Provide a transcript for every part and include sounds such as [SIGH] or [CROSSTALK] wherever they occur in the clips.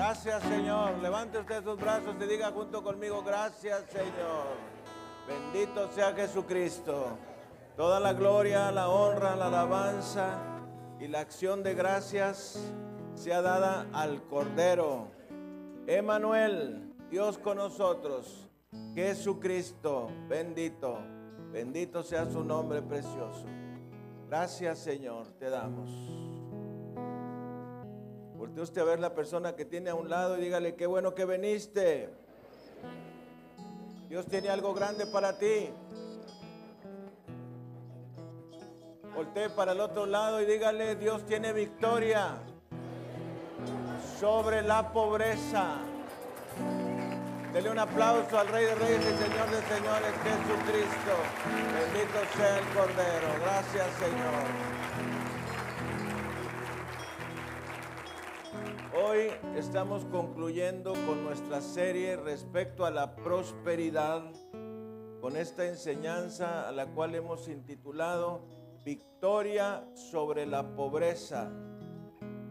Gracias Señor. Levante usted sus brazos y diga junto conmigo, gracias Señor. Bendito sea Jesucristo. Toda la gloria, la honra, la alabanza y la acción de gracias sea dada al Cordero. Emanuel, Dios con nosotros. Jesucristo, bendito. Bendito sea su nombre precioso. Gracias Señor, te damos. Voltee usted a ver la persona que tiene a un lado y dígale, qué bueno que viniste. Dios tiene algo grande para ti. Voltee para el otro lado y dígale, Dios tiene victoria sobre la pobreza. Dele un aplauso al Rey de Reyes y Señor de Señores, Jesucristo. Bendito sea el Cordero. Gracias, Señor. Hoy estamos concluyendo con nuestra serie respecto a la prosperidad, con esta enseñanza a la cual hemos intitulado Victoria sobre la pobreza.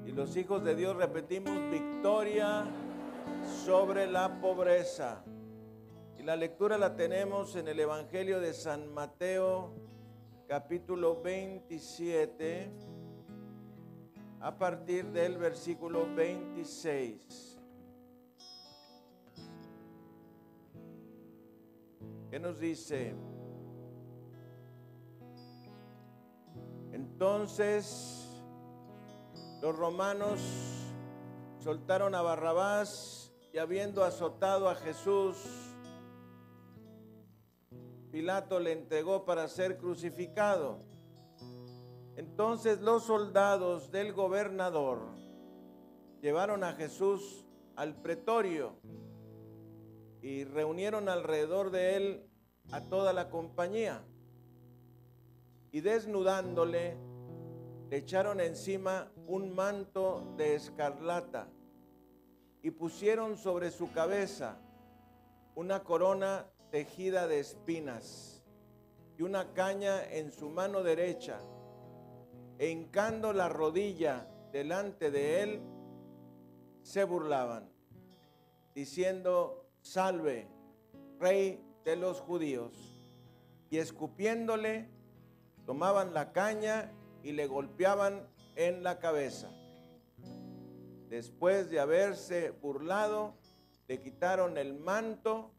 Y los hijos de Dios repetimos, victoria sobre la pobreza. Y la lectura la tenemos en el Evangelio de San Mateo, capítulo 27 a partir del versículo 26. ¿Qué nos dice? Entonces los romanos soltaron a Barrabás y habiendo azotado a Jesús, Pilato le entregó para ser crucificado. Entonces los soldados del gobernador llevaron a Jesús al pretorio y reunieron alrededor de él a toda la compañía. Y desnudándole, le echaron encima un manto de escarlata y pusieron sobre su cabeza una corona tejida de espinas y una caña en su mano derecha hincando la rodilla delante de él, se burlaban, diciendo, salve, rey de los judíos. Y escupiéndole, tomaban la caña y le golpeaban en la cabeza. Después de haberse burlado, le quitaron el manto,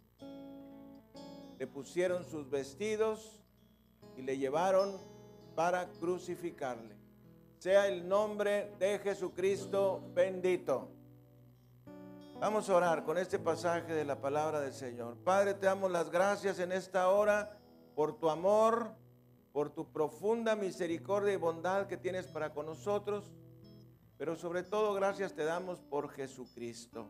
le pusieron sus vestidos y le llevaron para crucificarle. Sea el nombre de Jesucristo bendito. Vamos a orar con este pasaje de la palabra del Señor. Padre, te damos las gracias en esta hora por tu amor, por tu profunda misericordia y bondad que tienes para con nosotros, pero sobre todo gracias te damos por Jesucristo.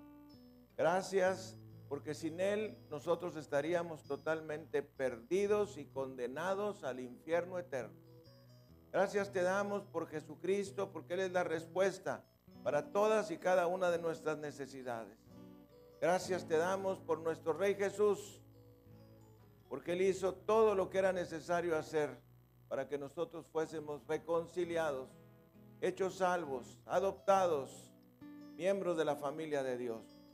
Gracias porque sin Él nosotros estaríamos totalmente perdidos y condenados al infierno eterno. Gracias te damos por Jesucristo, porque Él es la respuesta para todas y cada una de nuestras necesidades. Gracias te damos por nuestro Rey Jesús, porque Él hizo todo lo que era necesario hacer para que nosotros fuésemos reconciliados, hechos salvos, adoptados, miembros de la familia de Dios.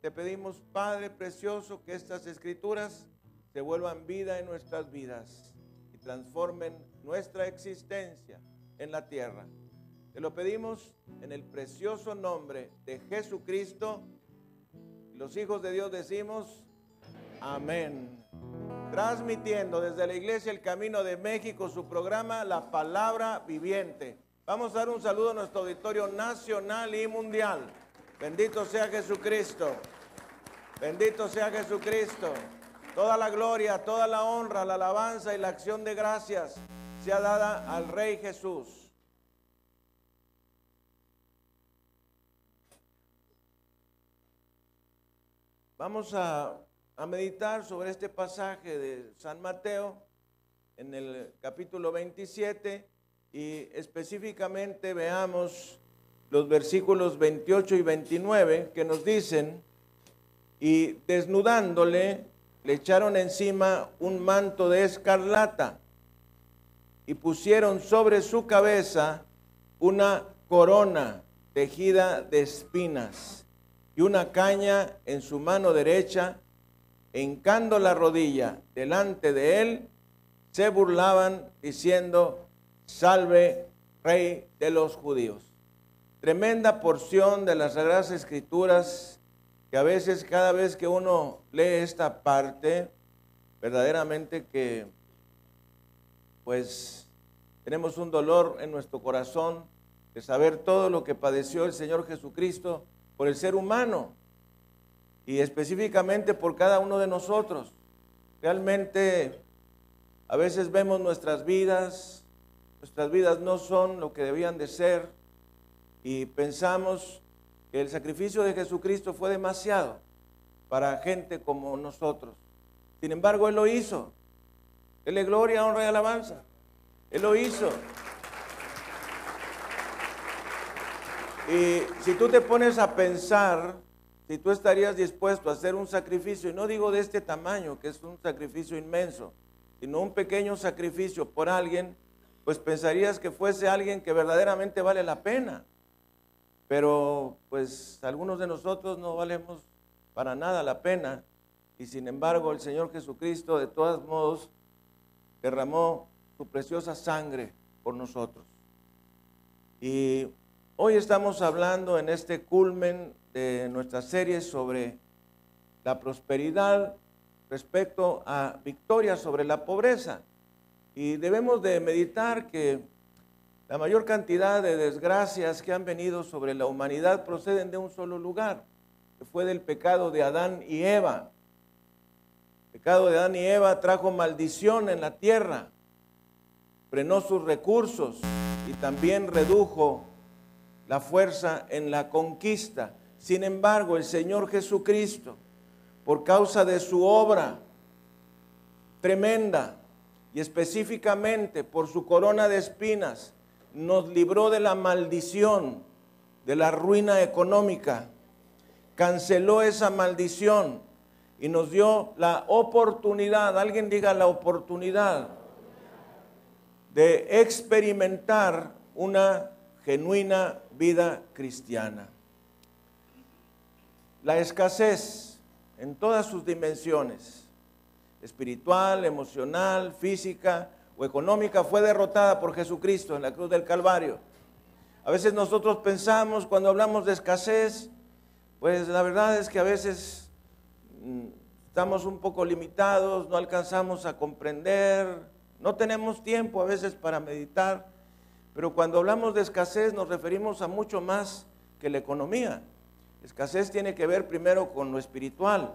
Te pedimos, Padre precioso, que estas escrituras se vuelvan vida en nuestras vidas transformen nuestra existencia en la tierra. Te lo pedimos en el precioso nombre de Jesucristo. Los hijos de Dios decimos, amén. Transmitiendo desde la iglesia El Camino de México su programa La Palabra Viviente. Vamos a dar un saludo a nuestro auditorio nacional y mundial. Bendito sea Jesucristo. Bendito sea Jesucristo. Toda la gloria, toda la honra, la alabanza y la acción de gracias sea dada al Rey Jesús. Vamos a, meditar sobre este pasaje de San Mateo en el capítulo 27 y específicamente veamos los versículos 28 y 29 que nos dicen, y desnudándole, le echaron encima un manto de escarlata y pusieron sobre su cabeza una corona tejida de espinas y una caña en su mano derecha, hincando la rodilla delante de él, se burlaban diciendo, salve rey de los judíos. Tremenda porción de las Sagradas Escrituras que a veces, cada vez que uno lee esta parte, verdaderamente que pues tenemos un dolor en nuestro corazón de saber todo lo que padeció el Señor Jesucristo por el ser humano y específicamente por cada uno de nosotros. Realmente a veces vemos nuestras vidas, nuestras vidas no son lo que debían de ser y pensamos que el sacrificio de Jesucristo fue demasiado para gente como nosotros. Sin embargo, Él lo hizo. Él le gloria, honra y alabanza. Él lo hizo. Y si tú te pones a pensar, si tú estarías dispuesto a hacer un sacrificio, y no digo de este tamaño, que es un sacrificio inmenso, sino un pequeño sacrificio por alguien, pues pensarías que fuese alguien que verdaderamente vale la pena. Pero pues algunos de nosotros no valemos para nada la pena y sin embargo el Señor Jesucristo de todos modos derramó su preciosa sangre por nosotros. Y Hoy estamos hablando en este culmen de nuestra serie sobre la prosperidad respecto a victoria sobre la pobreza. Y debemos de meditar que la mayor cantidad de desgracias que han venido sobre la humanidad proceden de un solo lugar, que fue del pecado de Adán y Eva. Pecado de Adán y Eva trajo maldición en la tierra, frenó sus recursos y también redujo la fuerza en la conquista. Sin embargo, el Señor Jesucristo, por causa de su obra tremenda y específicamente por su corona de espinas, nos libró de la maldición, de la ruina económica, canceló esa maldición y nos dio la oportunidad, alguien diga la oportunidad, de experimentar una genuina vida cristiana. La escasez en todas sus dimensiones, espiritual, emocional, física o económica, fue derrotada por Jesucristo en la cruz del Calvario. A veces nosotros pensamos cuando hablamos de escasez, pues la verdad es que a veces estamos un poco limitados, no alcanzamos a comprender, no tenemos tiempo a veces para meditar pero cuando hablamos de escasez nos referimos a mucho más que la economía. Escasez tiene que ver primero con lo espiritual.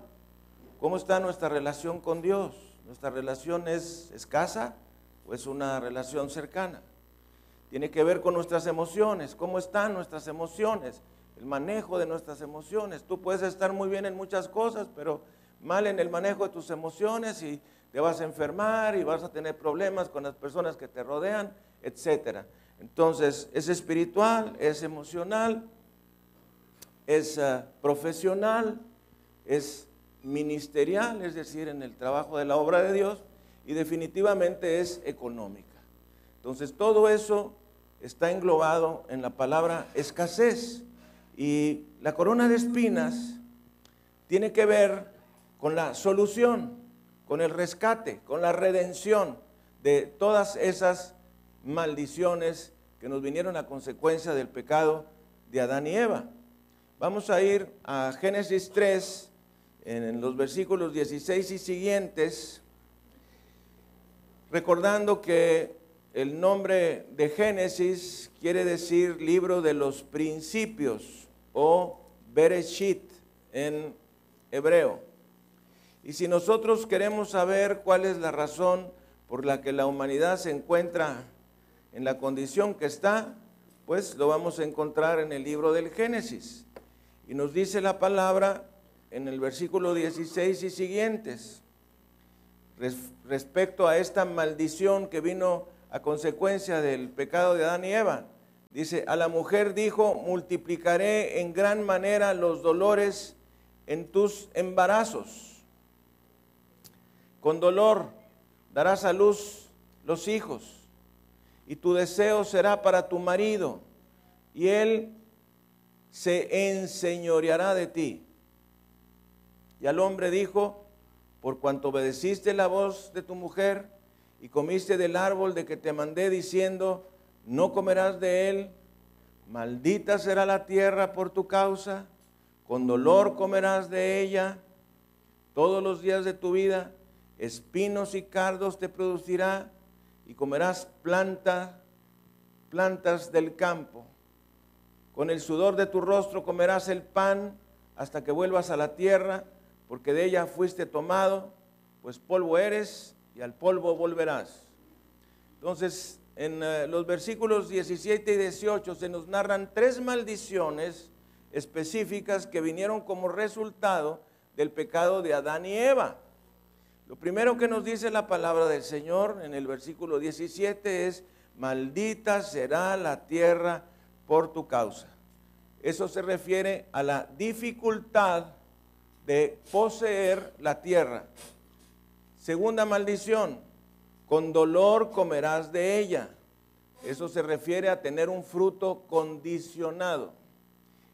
¿Cómo está nuestra relación con Dios? ¿Nuestra relación es escasa o es una relación cercana? Tiene que ver con nuestras emociones. ¿Cómo están nuestras emociones? El manejo de nuestras emociones. Tú puedes estar muy bien en muchas cosas, pero mal en el manejo de tus emociones y te vas a enfermar y vas a tener problemas con las personas que te rodean, etcétera. Entonces, es espiritual, es emocional, es ah, profesional, es ministerial, es decir, en el trabajo de la obra de Dios, y definitivamente es económica. Entonces, todo eso está englobado en la palabra escasez. Y la corona de espinas tiene que ver con la solución, con el rescate, con la redención de todas esas maldiciones que nos vinieron a consecuencia del pecado de Adán y Eva. Vamos a ir a Génesis 3, en los versículos 16 y siguientes, recordando que el nombre de Génesis quiere decir libro de los principios o Bereshit en hebreo. Y si nosotros queremos saber cuál es la razón por la que la humanidad se encuentra en la condición que está, pues lo vamos a encontrar en el libro del Génesis. Y nos dice la palabra en el versículo 16 y siguientes, respecto a esta maldición que vino a consecuencia del pecado de Adán y Eva. Dice, a la mujer dijo, multiplicaré en gran manera los dolores en tus embarazos. Con dolor darás a luz los hijos y tu deseo será para tu marido, y él se enseñoreará de ti. Y al hombre dijo, por cuanto obedeciste la voz de tu mujer y comiste del árbol de que te mandé diciendo, no comerás de él, maldita será la tierra por tu causa, con dolor comerás de ella todos los días de tu vida, espinos y cardos te producirá y comerás planta, plantas del campo. Con el sudor de tu rostro comerás el pan hasta que vuelvas a la tierra, porque de ella fuiste tomado, pues polvo eres y al polvo volverás. Entonces, en eh, los versículos 17 y 18 se nos narran tres maldiciones específicas que vinieron como resultado del pecado de Adán y Eva. Lo primero que nos dice la palabra del Señor en el versículo 17 es, maldita será la tierra por tu causa. Eso se refiere a la dificultad de poseer la tierra. Segunda maldición, con dolor comerás de ella. Eso se refiere a tener un fruto condicionado.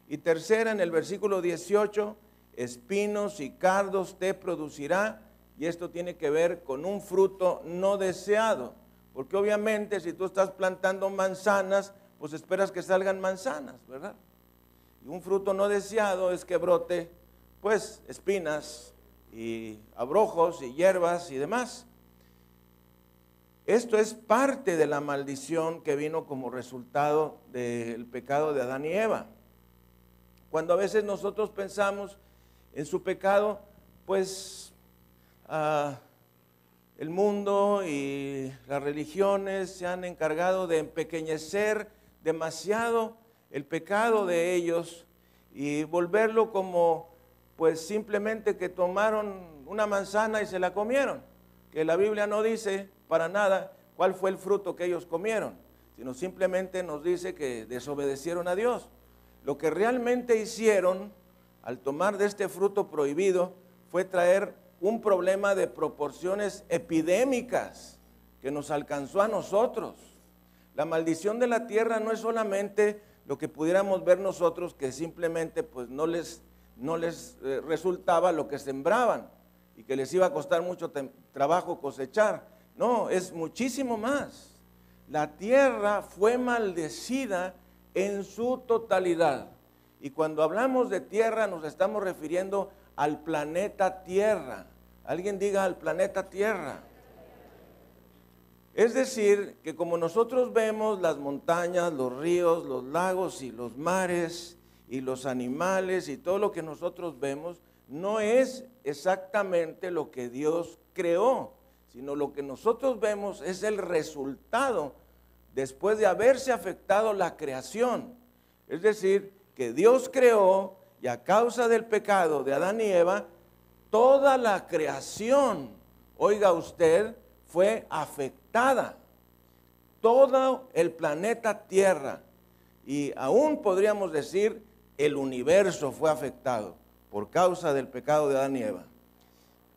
Y tercera, en el versículo 18, espinos y cardos te producirá. Y esto tiene que ver con un fruto no deseado. Porque obviamente si tú estás plantando manzanas, pues esperas que salgan manzanas, ¿verdad? Y un fruto no deseado es que brote, pues, espinas y abrojos y hierbas y demás. Esto es parte de la maldición que vino como resultado del pecado de Adán y Eva. Cuando a veces nosotros pensamos en su pecado, pues ah, el mundo y las religiones se han encargado de empequeñecer demasiado el pecado de ellos y volverlo como pues simplemente que tomaron una manzana y se la comieron, que la Biblia no dice para nada cuál fue el fruto que ellos comieron, sino simplemente nos dice que desobedecieron a Dios. Lo que realmente hicieron al tomar de este fruto prohibido fue traer un problema de proporciones epidémicas que nos alcanzó a nosotros. La maldición de la tierra no es solamente lo que pudiéramos ver nosotros que simplemente pues no les, no les eh, resultaba lo que sembraban y que les iba a costar mucho trabajo cosechar, no, es muchísimo más. La tierra fue maldecida en su totalidad. Y cuando hablamos de tierra nos estamos refiriendo al planeta Tierra. Alguien diga al planeta Tierra. Es decir, que como nosotros vemos las montañas, los ríos, los lagos y los mares y los animales y todo lo que nosotros vemos, no es exactamente lo que Dios creó sino lo que nosotros vemos es el resultado después de haberse afectado la creación. Es decir, que Dios creó y a causa del pecado de Adán y Eva, toda la creación, oiga usted, fue afectada. Todo el planeta Tierra y aún podríamos decir el universo fue afectado por causa del pecado de Adán y Eva.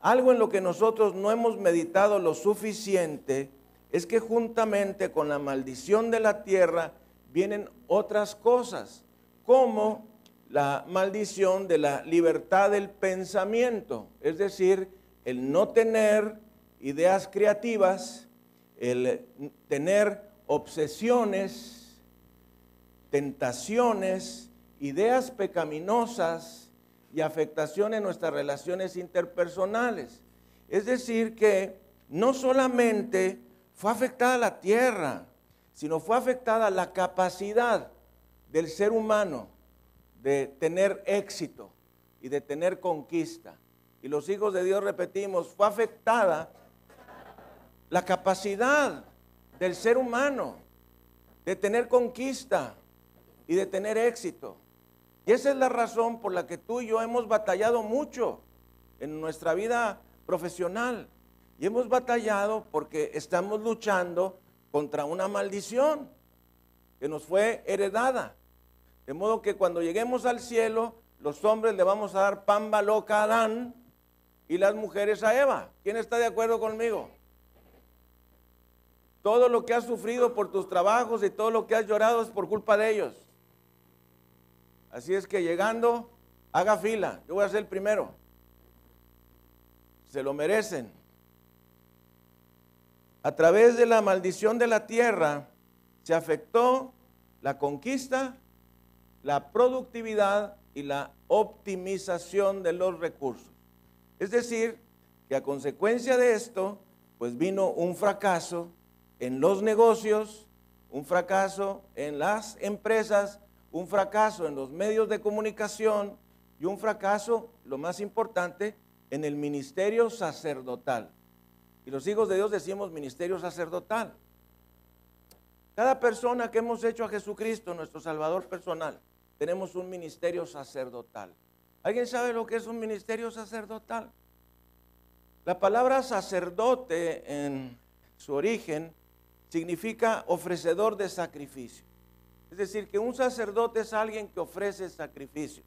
Algo en lo que nosotros no hemos meditado lo suficiente es que juntamente con la maldición de la tierra vienen otras cosas, como la maldición de la libertad del pensamiento, es decir, el no tener ideas creativas, el tener obsesiones, tentaciones, ideas pecaminosas, y afectación en nuestras relaciones interpersonales. Es decir, que no solamente fue afectada la tierra, sino fue afectada la capacidad del ser humano de tener éxito y de tener conquista. Y los hijos de Dios, repetimos, fue afectada la capacidad del ser humano de tener conquista y de tener éxito. Y esa es la razón por la que tú y yo hemos batallado mucho en nuestra vida profesional. Y hemos batallado porque estamos luchando contra una maldición que nos fue heredada. De modo que cuando lleguemos al cielo, los hombres le vamos a dar pamba loca a Adán y las mujeres a Eva. ¿Quién está de acuerdo conmigo? Todo lo que has sufrido por tus trabajos y todo lo que has llorado es por culpa de ellos. Así es que llegando, haga fila. Yo voy a ser el primero. Se lo merecen. A través de la maldición de la tierra se afectó la conquista, la productividad y la optimización de los recursos. Es decir, que a consecuencia de esto, pues vino un fracaso en los negocios, un fracaso en las empresas, un fracaso en los medios de comunicación y un fracaso, lo más importante, en el ministerio sacerdotal. Y los hijos de Dios decimos ministerio sacerdotal. Cada persona que hemos hecho a Jesucristo, nuestro Salvador personal, tenemos un ministerio sacerdotal. ¿Alguien sabe lo que es un ministerio sacerdotal? La palabra sacerdote en su origen significa ofrecedor de sacrificio. Es decir, que un sacerdote es alguien que ofrece sacrificio.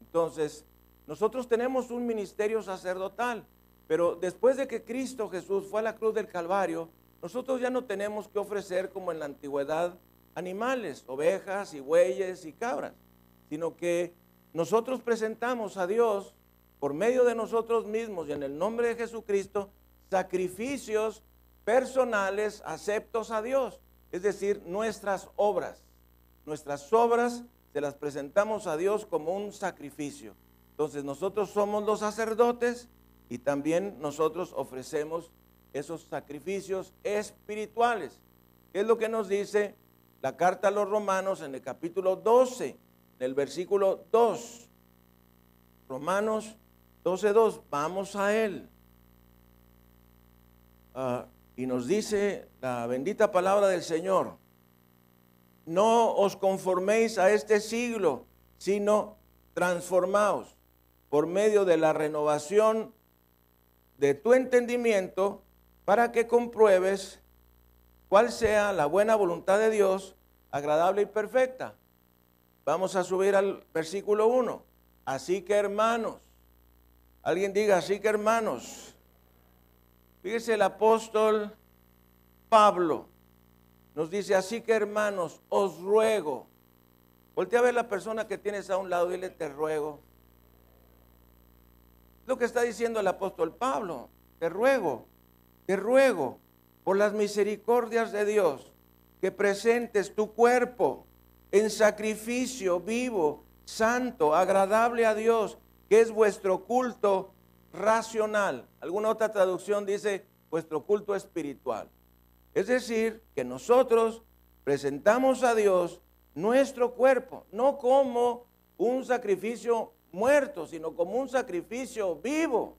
Entonces, nosotros tenemos un ministerio sacerdotal. Pero después de que Cristo Jesús fue a la cruz del Calvario, nosotros ya no tenemos que ofrecer como en la antigüedad animales, ovejas y bueyes y cabras, sino que nosotros presentamos a Dios por medio de nosotros mismos y en el nombre de Jesucristo sacrificios personales aceptos a Dios, es decir, nuestras obras. Nuestras obras se las presentamos a Dios como un sacrificio. Entonces nosotros somos los sacerdotes y también nosotros ofrecemos esos sacrificios espirituales. ¿Qué es lo que nos dice la carta a los romanos en el capítulo 12, del versículo 2? Romanos 12, 2, vamos a él. Ah, y nos dice la bendita palabra del Señor, no os conforméis a este siglo, sino transformaos por medio de la renovación de tu entendimiento para que compruebes cuál sea la buena voluntad de Dios, agradable y perfecta. Vamos a subir al versículo 1. Así que hermanos, alguien diga, así que hermanos, fíjese el apóstol Pablo, nos dice, así que hermanos, os ruego. Voltea a ver la persona que tienes a un lado y dile, te ruego lo que está diciendo el apóstol Pablo. Te ruego, te ruego por las misericordias de Dios que presentes tu cuerpo en sacrificio vivo, santo, agradable a Dios, que es vuestro culto racional. Alguna otra traducción dice vuestro culto espiritual. Es decir, que nosotros presentamos a Dios nuestro cuerpo, no como un sacrificio muerto, sino como un sacrificio vivo.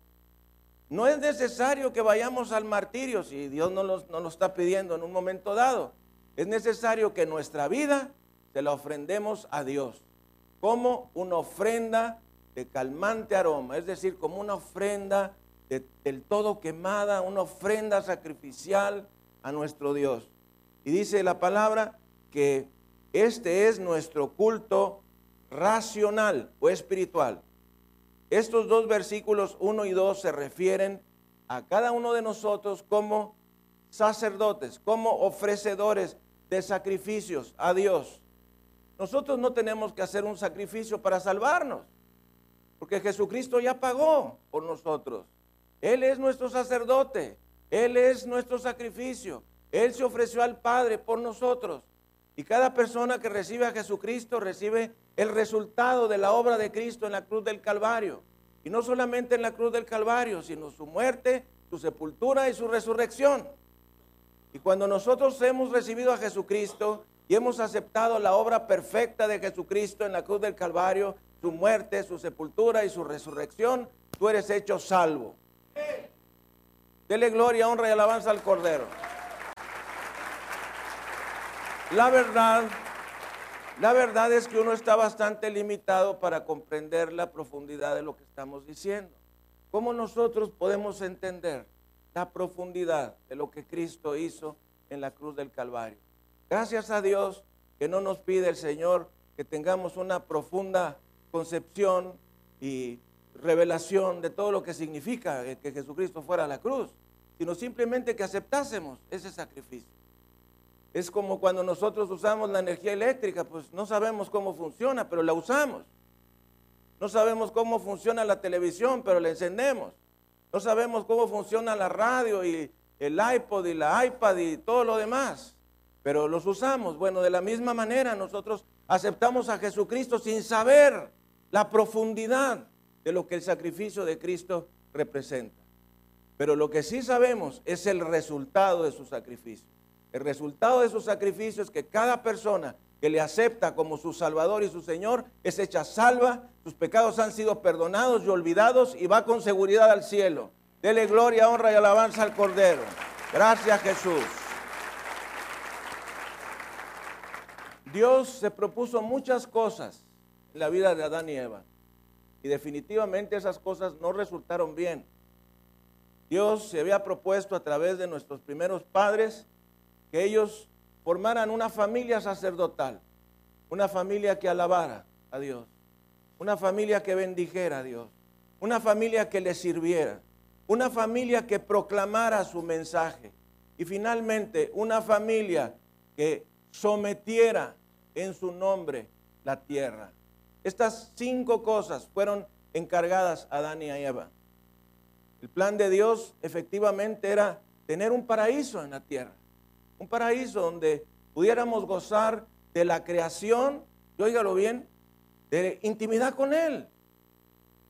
No es necesario que vayamos al martirio si Dios no nos, no lo está pidiendo en un momento dado. Es necesario que nuestra vida se la ofrendemos a Dios como una ofrenda de calmante aroma, es decir, como una ofrenda del todo quemada, una ofrenda sacrificial a nuestro Dios. Y dice la palabra que este es nuestro culto racional o espiritual. Estos dos versículos 1 y 2 se refieren a cada uno de nosotros como sacerdotes, como ofrecedores de sacrificios a Dios. Nosotros no tenemos que hacer un sacrificio para salvarnos, porque Jesucristo ya pagó por nosotros. Él es nuestro sacerdote, Él es nuestro sacrificio, Él se ofreció al Padre por nosotros. Y cada persona que recibe a Jesucristo recibe el resultado de la obra de Cristo en la cruz del Calvario. Y no solamente en la cruz del Calvario, sino su muerte, su sepultura y su resurrección. Y cuando nosotros hemos recibido a Jesucristo y hemos aceptado la obra perfecta de Jesucristo en la cruz del Calvario, su muerte, su sepultura y su resurrección, tú eres hecho salvo. Dele gloria, honra y alabanza al Cordero. La verdad, la verdad es que uno está bastante limitado para comprender la profundidad de lo que estamos diciendo. ¿Cómo nosotros podemos entender la profundidad de lo que Cristo hizo en la cruz del Calvario? Gracias a Dios que no nos pide el Señor que tengamos una profunda concepción y revelación de todo lo que significa que Jesucristo fuera a la cruz, sino simplemente que aceptásemos ese sacrificio. Es como cuando nosotros usamos la energía eléctrica, pues no sabemos cómo funciona, pero la usamos. No sabemos cómo funciona la televisión, pero la encendemos. No sabemos cómo funciona la radio y el iPod y la iPad y todo lo demás, pero los usamos. Bueno, de la misma manera nosotros aceptamos a Jesucristo sin saber la profundidad de lo que el sacrificio de Cristo representa. Pero lo que sí sabemos es el resultado de su sacrificio. El resultado de su sacrificio es que cada persona que le acepta como su Salvador y su Señor es hecha salva, sus pecados han sido perdonados y olvidados y va con seguridad al cielo. Dele gloria, honra y alabanza al Cordero. Gracias Jesús. Dios se propuso muchas cosas en la vida de Adán y Eva y definitivamente esas cosas no resultaron bien. Dios se había propuesto a través de nuestros primeros padres que ellos formaran una familia sacerdotal, una familia que alabara a Dios, una familia que bendijera a Dios, una familia que le sirviera, una familia que proclamara su mensaje y finalmente una familia que sometiera en su nombre la tierra. Estas cinco cosas fueron encargadas a Adán y a Eva. El plan de Dios efectivamente era tener un paraíso en la tierra un paraíso donde pudiéramos gozar de la creación, y óigalo bien, de intimidad con Él.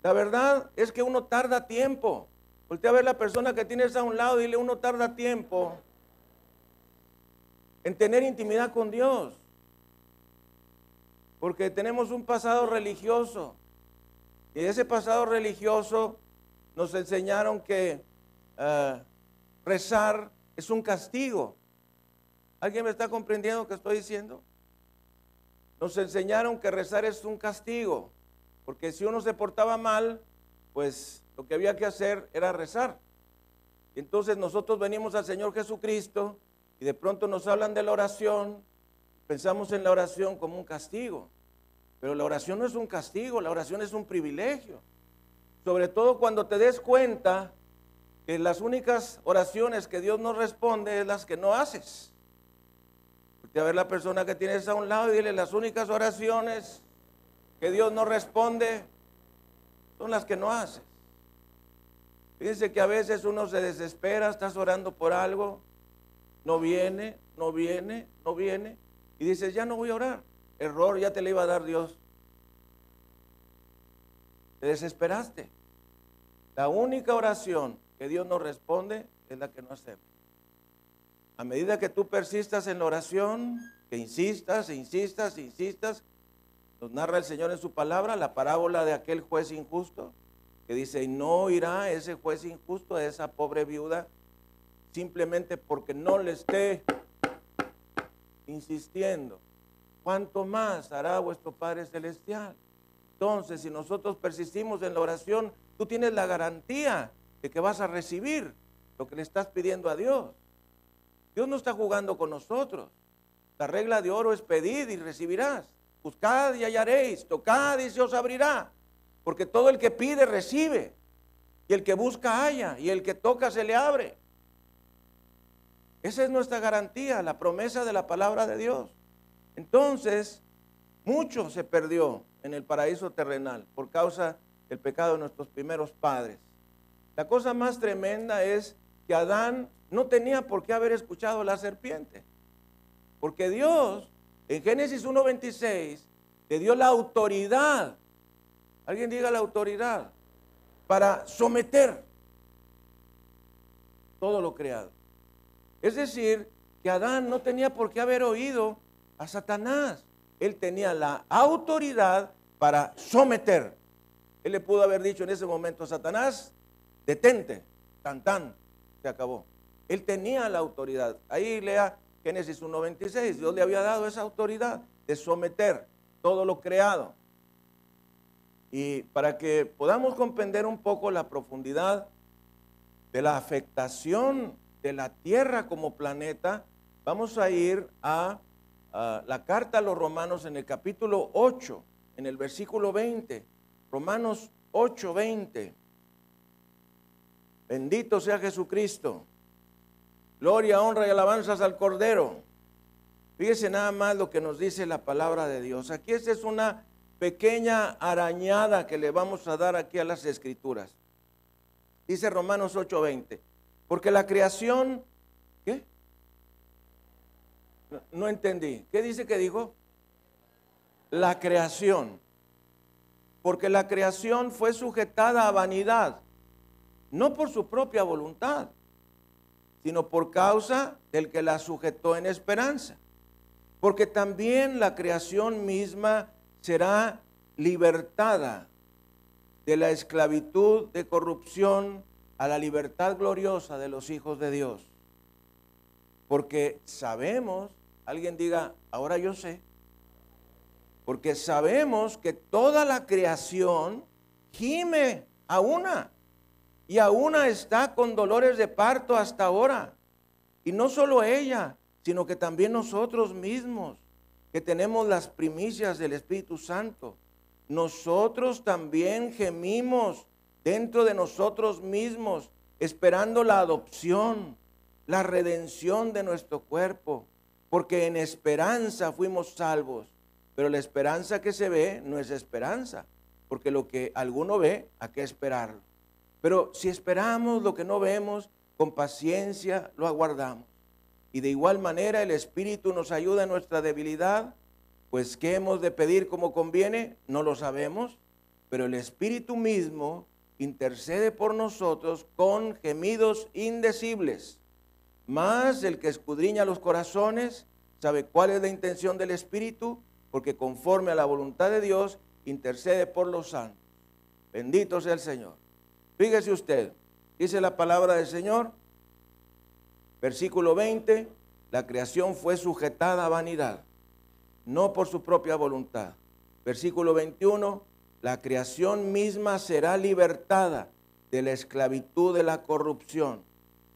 La verdad es que uno tarda tiempo. Voltea a ver la persona que tienes a un lado dile, uno tarda tiempo en tener intimidad con Dios. Porque tenemos un pasado religioso. Y ese pasado religioso nos enseñaron que eh, rezar es un castigo. ¿Alguien me está comprendiendo lo que estoy diciendo? Nos enseñaron que rezar es un castigo, porque si uno se portaba mal, pues lo que había que hacer era rezar. Entonces nosotros venimos al Señor Jesucristo y de pronto nos hablan de la oración, pensamos en la oración como un castigo, pero la oración no es un castigo, la oración es un privilegio. Sobre todo cuando te des cuenta que las únicas oraciones que Dios nos responde es las que no haces a ver la persona que tienes a un lado y dile las únicas oraciones que Dios no responde son las que no haces. Fíjense que a veces uno se desespera, estás orando por algo, no viene, no viene, no viene, y dices, ya no voy a orar. Error, ya te le iba a dar Dios. Te desesperaste. La única oración que Dios no responde es la que no hacemos. A medida que tú persistas en la oración, que insistas, e insistas, e insistas, nos narra el Señor en su palabra la parábola de aquel juez injusto, que dice, no irá ese juez injusto a esa pobre viuda simplemente porque no le esté insistiendo. ¿Cuánto más hará vuestro Padre Celestial? Entonces, si nosotros persistimos en la oración, tú tienes la garantía de que vas a recibir lo que le estás pidiendo a Dios. Dios no está jugando con nosotros. La regla de oro es pedir y recibirás. Buscad y hallaréis. Tocad y se os abrirá. Porque todo el que pide recibe. Y el que busca halla. Y el que toca se le abre. Esa es nuestra garantía, la promesa de la palabra de Dios. Entonces, mucho se perdió en el paraíso terrenal por causa del pecado de nuestros primeros padres. La cosa más tremenda es que Adán no tenía por qué haber escuchado la serpiente. Porque Dios, en Génesis 1.26, le dio la autoridad. Alguien diga la autoridad. Para someter todo lo creado. Es decir, que Adán no tenía por qué haber oído a Satanás. Él tenía la autoridad para someter. Él le pudo haber dicho en ese momento a Satanás, detente, tan tan, se acabó. Él tenía la autoridad. Ahí lea Génesis 1.26. Dios le había dado esa autoridad de someter todo lo creado. Y para que podamos comprender un poco la profundidad de la afectación de la Tierra como planeta, vamos a ir a, la carta a los romanos en el capítulo 8, en el versículo 20. Romanos 8, 20. Bendito sea Jesucristo. Gloria, honra y alabanzas al Cordero. Fíjese nada más lo que nos dice la palabra de Dios. Aquí esta es una pequeña arañada que le vamos a dar aquí a las escrituras. Dice Romanos 8:20, porque la creación, ¿qué? No, entendí. ¿Qué dice que dijo? La creación. Porque la creación fue sujetada a vanidad, no por su propia voluntad, sino por causa del que la sujetó en esperanza. Porque también la creación misma será libertada de la esclavitud de corrupción a la libertad gloriosa de los hijos de Dios. Porque sabemos, alguien diga, ahora yo sé, porque sabemos que toda la creación gime a una y a una está con dolores de parto hasta ahora. Y no solo ella, sino que también nosotros mismos, que tenemos las primicias del Espíritu Santo. Nosotros también gemimos dentro de nosotros mismos, esperando la adopción, la redención de nuestro cuerpo, porque en esperanza fuimos salvos. Pero la esperanza que se ve no es esperanza, porque lo que alguno ve, ¿a qué esperarlo? Pero si esperamos lo que no vemos, con paciencia lo aguardamos. Y de igual manera el Espíritu nos ayuda en nuestra debilidad, pues ¿qué hemos de pedir como conviene? No lo sabemos, pero el Espíritu mismo intercede por nosotros con gemidos indecibles. Más el que escudriña los corazones sabe cuál es la intención del Espíritu, porque conforme a la voluntad de Dios intercede por los santos. Bendito sea el Señor. Fíjese usted, dice la palabra del Señor, Versículo 20, la creación fue sujetada a vanidad, no por su propia voluntad. Versículo 21, la creación misma será libertada de la esclavitud de la corrupción.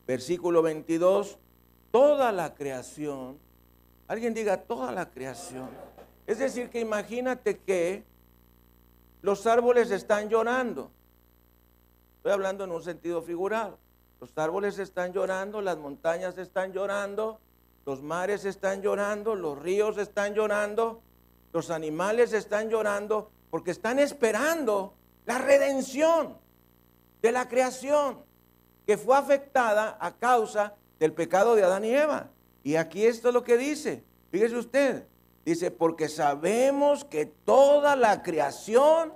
Versículo 22, toda la creación, alguien diga toda la creación. Es decir, que imagínate que los árboles están llorando. Estoy hablando en un sentido figurado. Los árboles están llorando, las montañas están llorando, los mares están llorando, los ríos están llorando, los animales están llorando porque están esperando la redención de la creación que fue afectada a causa del pecado de Adán y Eva. Y aquí esto es lo que dice. Fíjese usted. Dice, porque sabemos que toda la creación,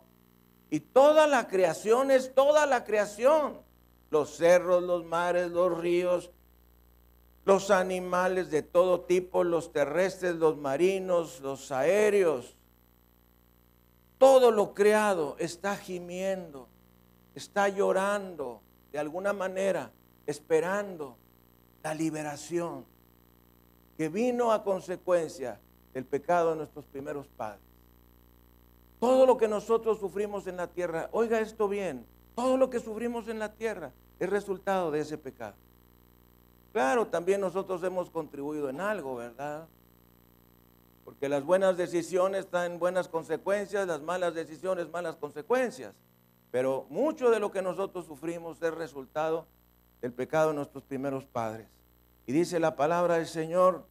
y toda la creación es toda la creación, los cerros, los mares, los ríos, los animales de todo tipo, los terrestres, los marinos, los aéreos. Todo lo creado está gimiendo, está llorando de alguna manera, esperando la liberación que vino a consecuencia del pecado de nuestros primeros padres. Todo lo que nosotros sufrimos en la tierra, oiga esto bien, todo lo que sufrimos en la tierra es resultado de ese pecado. Claro, también nosotros hemos contribuido en algo, ¿verdad? Porque las buenas decisiones traen buenas consecuencias, las malas decisiones malas consecuencias. Pero mucho de lo que nosotros sufrimos es resultado del pecado de nuestros primeros padres. Y dice la palabra del Señor,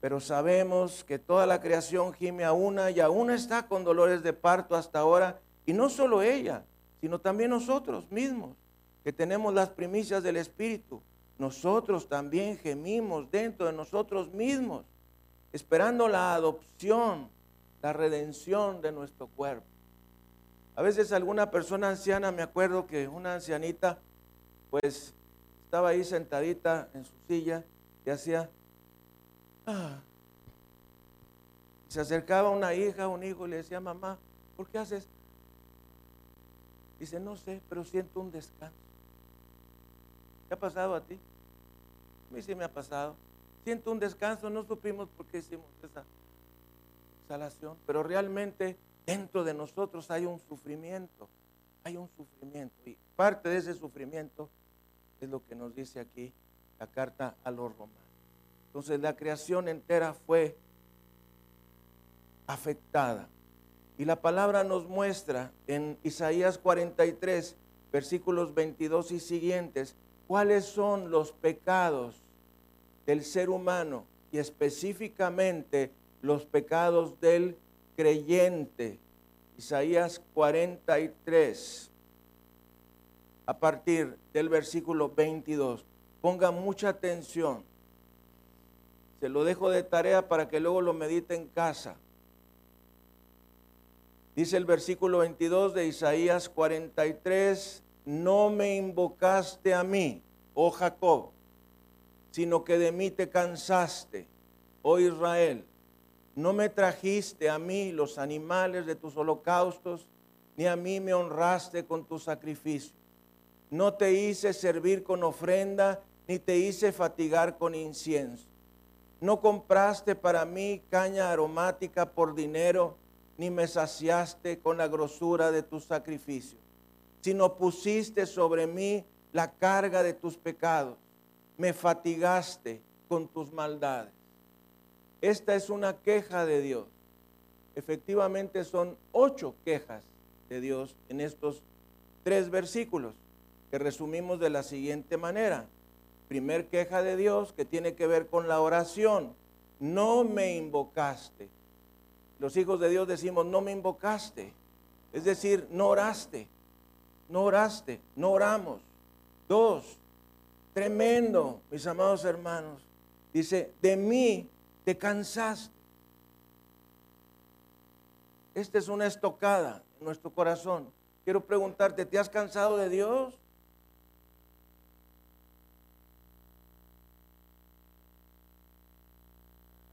pero sabemos que toda la creación gime a una y aún está con dolores de parto hasta ahora. Y no solo ella, sino también nosotros mismos, que tenemos las primicias del Espíritu. Nosotros también gemimos dentro de nosotros mismos, esperando la adopción, la redención de nuestro cuerpo. A veces alguna persona anciana, me acuerdo que una ancianita, pues estaba ahí sentadita en su silla y hacía, ah. se acercaba una hija, un hijo y le decía, mamá, ¿por qué haces Dice, no sé, pero siento un descanso. ¿Qué ha pasado a ti? A mí sí me ha pasado. Siento un descanso, no supimos por qué hicimos esa exhalación, pero realmente dentro de nosotros hay un sufrimiento, hay un sufrimiento. Y parte de ese sufrimiento es lo que nos dice aquí la carta a los romanos. Entonces la creación entera fue afectada y la palabra nos muestra en Isaías 43, versículos 22 y siguientes, cuáles son los pecados del ser humano y específicamente los pecados del creyente. Isaías 43, a partir del versículo 22. Ponga mucha atención. Se lo dejo de tarea para que luego lo medite en casa. Dice el versículo 22 de Isaías 43, no me invocaste a mí, oh Jacob, sino que de mí te cansaste, oh Israel. No me trajiste a mí los animales de tus holocaustos, ni a mí me honraste con tu sacrificio. No te hice servir con ofrenda, ni te hice fatigar con incienso. No compraste para mí caña aromática por dinero, ni me saciaste con la grosura de tus sacrificios, sino pusiste sobre mí la carga de tus pecados, me fatigaste con tus maldades. Esta es una queja de Dios. Efectivamente son ocho quejas de Dios en estos tres versículos que resumimos de la siguiente manera. Primer queja de Dios que tiene que ver con la oración. No me invocaste. Los hijos de Dios decimos, no me invocaste. Es decir, no oraste. No oraste. No oramos. Dos, tremendo, mis amados hermanos. Dice, de mí te cansaste. Esta es una estocada en nuestro corazón. Quiero preguntarte, ¿te has cansado de Dios?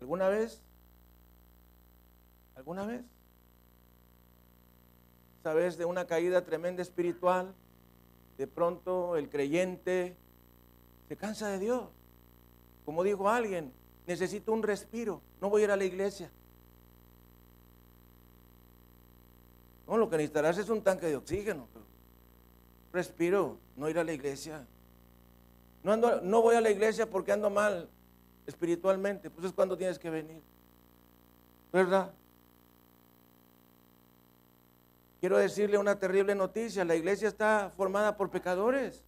¿Alguna vez? ¿Alguna vez? ¿Sabes de una caída tremenda espiritual? De pronto el creyente se cansa de Dios. Como dijo alguien, necesito un respiro, no voy a ir a la iglesia. No, lo que necesitarás es un tanque de oxígeno. Respiro, no ir a la iglesia. No, no voy a la iglesia porque ando mal espiritualmente, pues es cuando tienes que venir. ¿Verdad? Quiero decirle una terrible noticia, la iglesia está formada por pecadores.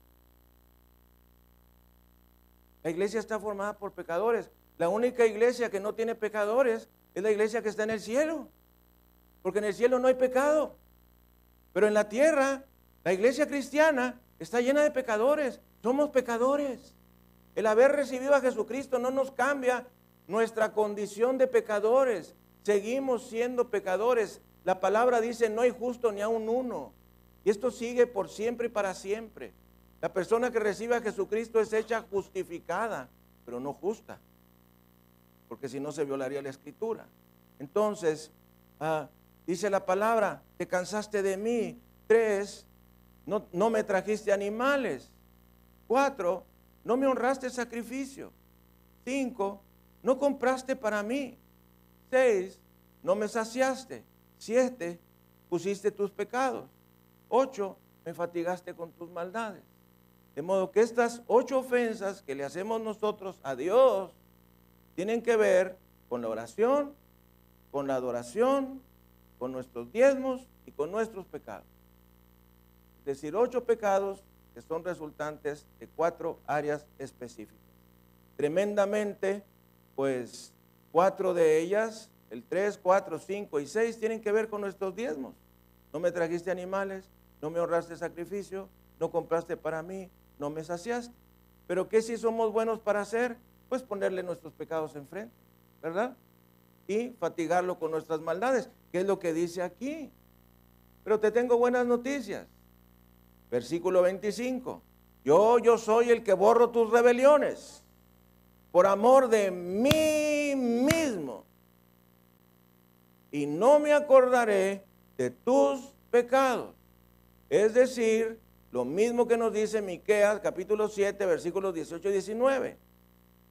La iglesia está formada por pecadores. La única iglesia que no tiene pecadores es la iglesia que está en el cielo. Porque en el cielo no hay pecado. Pero en la tierra, la iglesia cristiana está llena de pecadores. Somos pecadores. El haber recibido a Jesucristo no nos cambia nuestra condición de pecadores. Seguimos siendo pecadores. La palabra dice, no hay justo ni a un uno. Y esto sigue por siempre y para siempre. La persona que recibe a Jesucristo es hecha justificada, pero no justa. Porque si no se violaría la escritura. Entonces, ah, dice la palabra, te cansaste de mí. Tres, no, no me trajiste animales. Cuatro, no me honraste el sacrificio. Cinco, no compraste para mí. Seis, no me saciaste. Siete, pusiste tus pecados. Ocho, me fatigaste con tus maldades. De modo que estas ocho ofensas que le hacemos nosotros a Dios tienen que ver con la oración, con la adoración, con nuestros diezmos y con nuestros pecados. Es decir, ocho pecados que son resultantes de cuatro áreas específicas. Tremendamente, pues cuatro de ellas, el 3, 4, 5 y 6, tienen que ver con nuestros diezmos. No me trajiste animales, no me honraste sacrificio, no compraste para mí, no me saciaste. Pero ¿qué si somos buenos para hacer? Pues ponerle nuestros pecados enfrente, ¿verdad? Y fatigarlo con nuestras maldades, que es lo que dice aquí. Pero te tengo buenas noticias. Versículo 25. Yo, yo soy el que borro tus rebeliones por amor de mí mismo. Y no me acordaré de tus pecados. Es decir, lo mismo que nos dice Miqueas capítulo 7, versículos 18 y 19.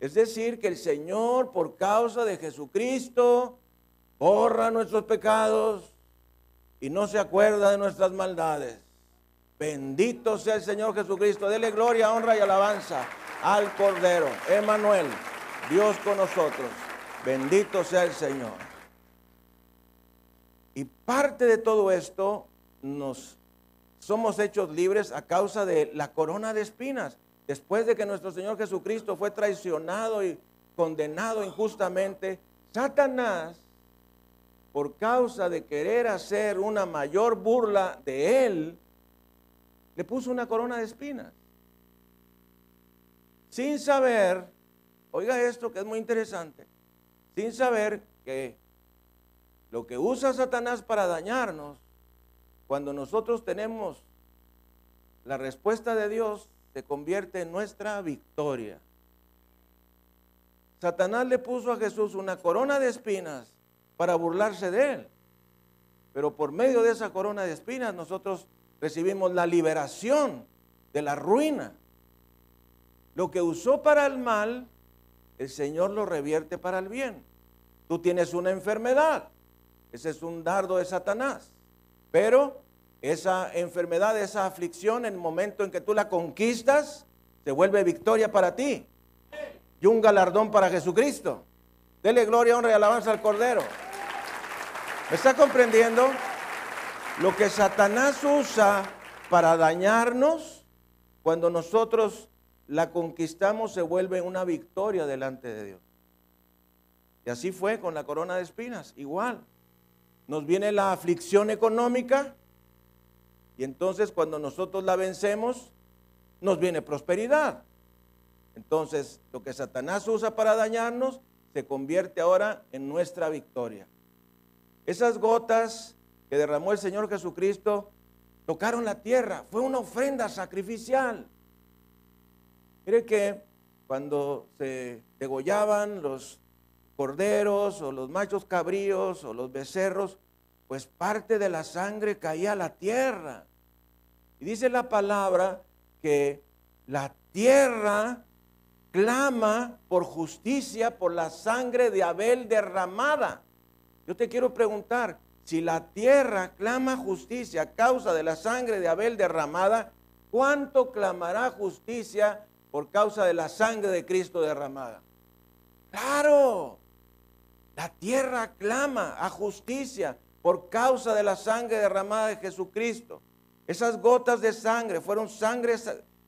Es decir, que el Señor por causa de Jesucristo borra nuestros pecados y no se acuerda de nuestras maldades. Bendito sea el Señor Jesucristo. Dele gloria, honra y alabanza al Cordero. Emanuel, Dios con nosotros. Bendito sea el Señor. Y parte de todo esto nos somos hechos libres a causa de la corona de espinas. Después de que nuestro Señor Jesucristo fue traicionado y, condenado injustamente, Satanás, por causa de querer hacer una mayor burla de él, le puso una corona de espinas. Sin saber, oiga esto que es muy interesante, sin saber que lo que usa Satanás para dañarnos, cuando nosotros tenemos la respuesta de Dios, se convierte en nuestra victoria. Satanás le puso a Jesús una corona de espinas para burlarse de él. Pero por medio de esa corona de espinas nosotros recibimos la liberación de la ruina. Lo que usó para el mal, el Señor lo revierte para el bien. Tú tienes una enfermedad, ese es un dardo de Satanás. Pero esa enfermedad, esa aflicción, en el momento en que tú la conquistas, se vuelve victoria para ti y un galardón para Jesucristo. Dele gloria, honra y alabanza al Cordero. ¿Me está comprendiendo? Lo que Satanás usa para dañarnos, cuando nosotros la conquistamos, se vuelve una victoria delante de Dios. Y así fue con la corona de espinas, igual. Nos viene la aflicción económica y entonces cuando nosotros la vencemos, nos viene prosperidad. Entonces, lo que Satanás usa para dañarnos se convierte ahora en nuestra victoria. Esas gotas que derramó el Señor Jesucristo tocaron la tierra. Fue una ofrenda sacrificial. Mire que cuando se degollaban los corderos o los machos cabríos o los becerros, pues parte de la sangre caía a la tierra. Y dice la palabra que la tierra clama por justicia por la sangre de Abel derramada. Yo te quiero preguntar, si la tierra clama justicia a causa de la sangre de Abel derramada, ¿cuánto clamará justicia por causa de la sangre de Cristo derramada? Claro, la tierra clama a justicia por causa de la sangre derramada de Jesucristo. Esas gotas de sangre fueron sangre,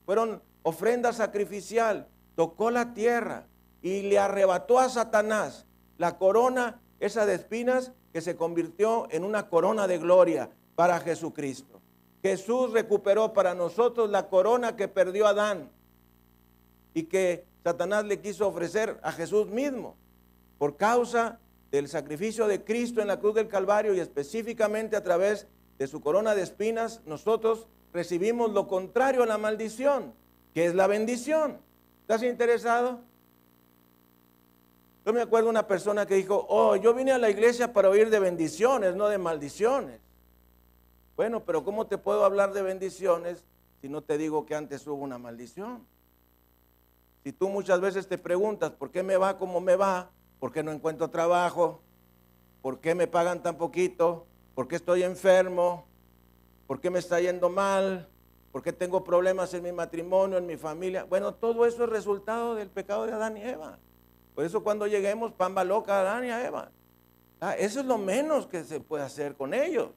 fueron ofrenda sacrificial, tocó la tierra y le arrebató a Satanás la corona esa de espinas que se convirtió en una corona de gloria para Jesucristo. Jesús recuperó para nosotros la corona que perdió Adán y que Satanás le quiso ofrecer a Jesús mismo por causa del sacrificio de Cristo en la cruz del Calvario y específicamente a través de su corona de espinas, nosotros recibimos lo contrario a la maldición, que es la bendición. ¿Estás interesado? Yo me acuerdo una persona que dijo, oh, yo vine a la iglesia para oír de bendiciones, no de maldiciones. Bueno, pero ¿cómo te puedo hablar de bendiciones si no te digo que antes hubo una maldición? Si tú muchas veces te preguntas, ¿por qué me va como me va? ¿Por qué no encuentro trabajo? ¿Por qué me pagan tan poquito? ¿Por qué estoy enfermo? ¿Por qué me está yendo mal? ¿Por qué tengo problemas en mi matrimonio, en mi familia? Bueno, todo eso es resultado del pecado de Adán y Eva. Por eso cuando lleguemos, pamba loca a Adán y a Eva. Ah, eso es lo menos que se puede hacer con ellos.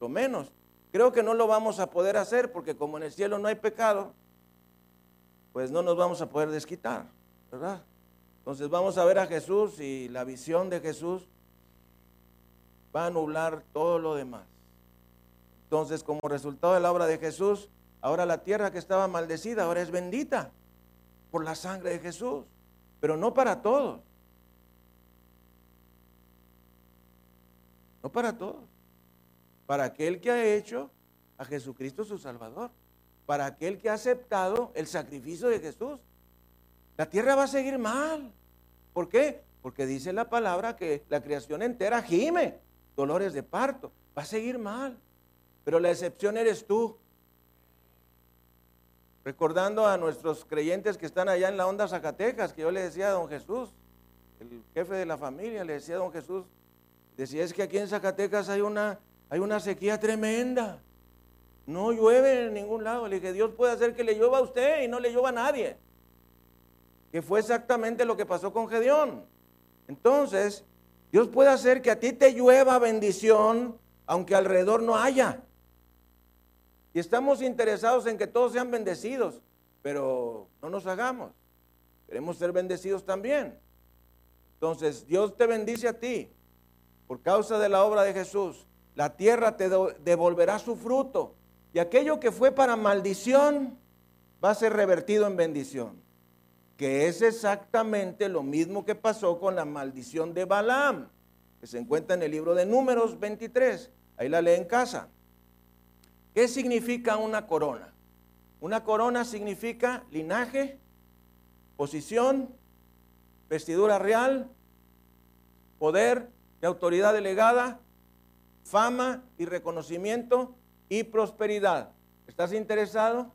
Lo menos. Creo que no lo vamos a poder hacer porque como en el cielo no hay pecado, pues no nos vamos a poder desquitar, ¿verdad? Entonces vamos a ver a Jesús y la visión de Jesús va a anular todo lo demás. Entonces, como resultado de la obra de Jesús, ahora la tierra que estaba maldecida ahora es bendita por la sangre de Jesús pero no para todos. No para todos. Para aquel que ha hecho a Jesucristo su Salvador. Para aquel que ha aceptado el sacrificio de Jesús. La tierra va a seguir mal. ¿Por qué? Porque dice la palabra que la creación entera gime, dolores de parto. Va a seguir mal. Pero la excepción eres tú recordando a nuestros creyentes que están allá en la onda Zacatecas, que yo le decía a don Jesús, el jefe de la familia, le decía a don Jesús, decía, es que aquí en Zacatecas hay una, hay una sequía tremenda. No llueve en ningún lado. Le dije, Dios puede hacer que le llueva a usted y no le llueva a nadie. Que fue exactamente lo que pasó con Gedeón. Entonces, Dios puede hacer que a ti te llueva bendición, aunque alrededor no haya. Y estamos interesados en que todos sean bendecidos, pero no nos hagamos. queremos ser bendecidos también. Entonces, Dios te bendice a ti por causa de la obra de Jesús. La tierra te devolverá su fruto. Y aquello que fue para maldición va a ser revertido en bendición. Que es exactamente lo mismo que pasó con la maldición de Balaam, que se encuentra en el libro de Números 23. Ahí la lee en casa. ¿Qué significa una corona? Una corona significa linaje, posición, vestidura real, poder de autoridad delegada, fama y reconocimiento y prosperidad. ¿Estás interesado?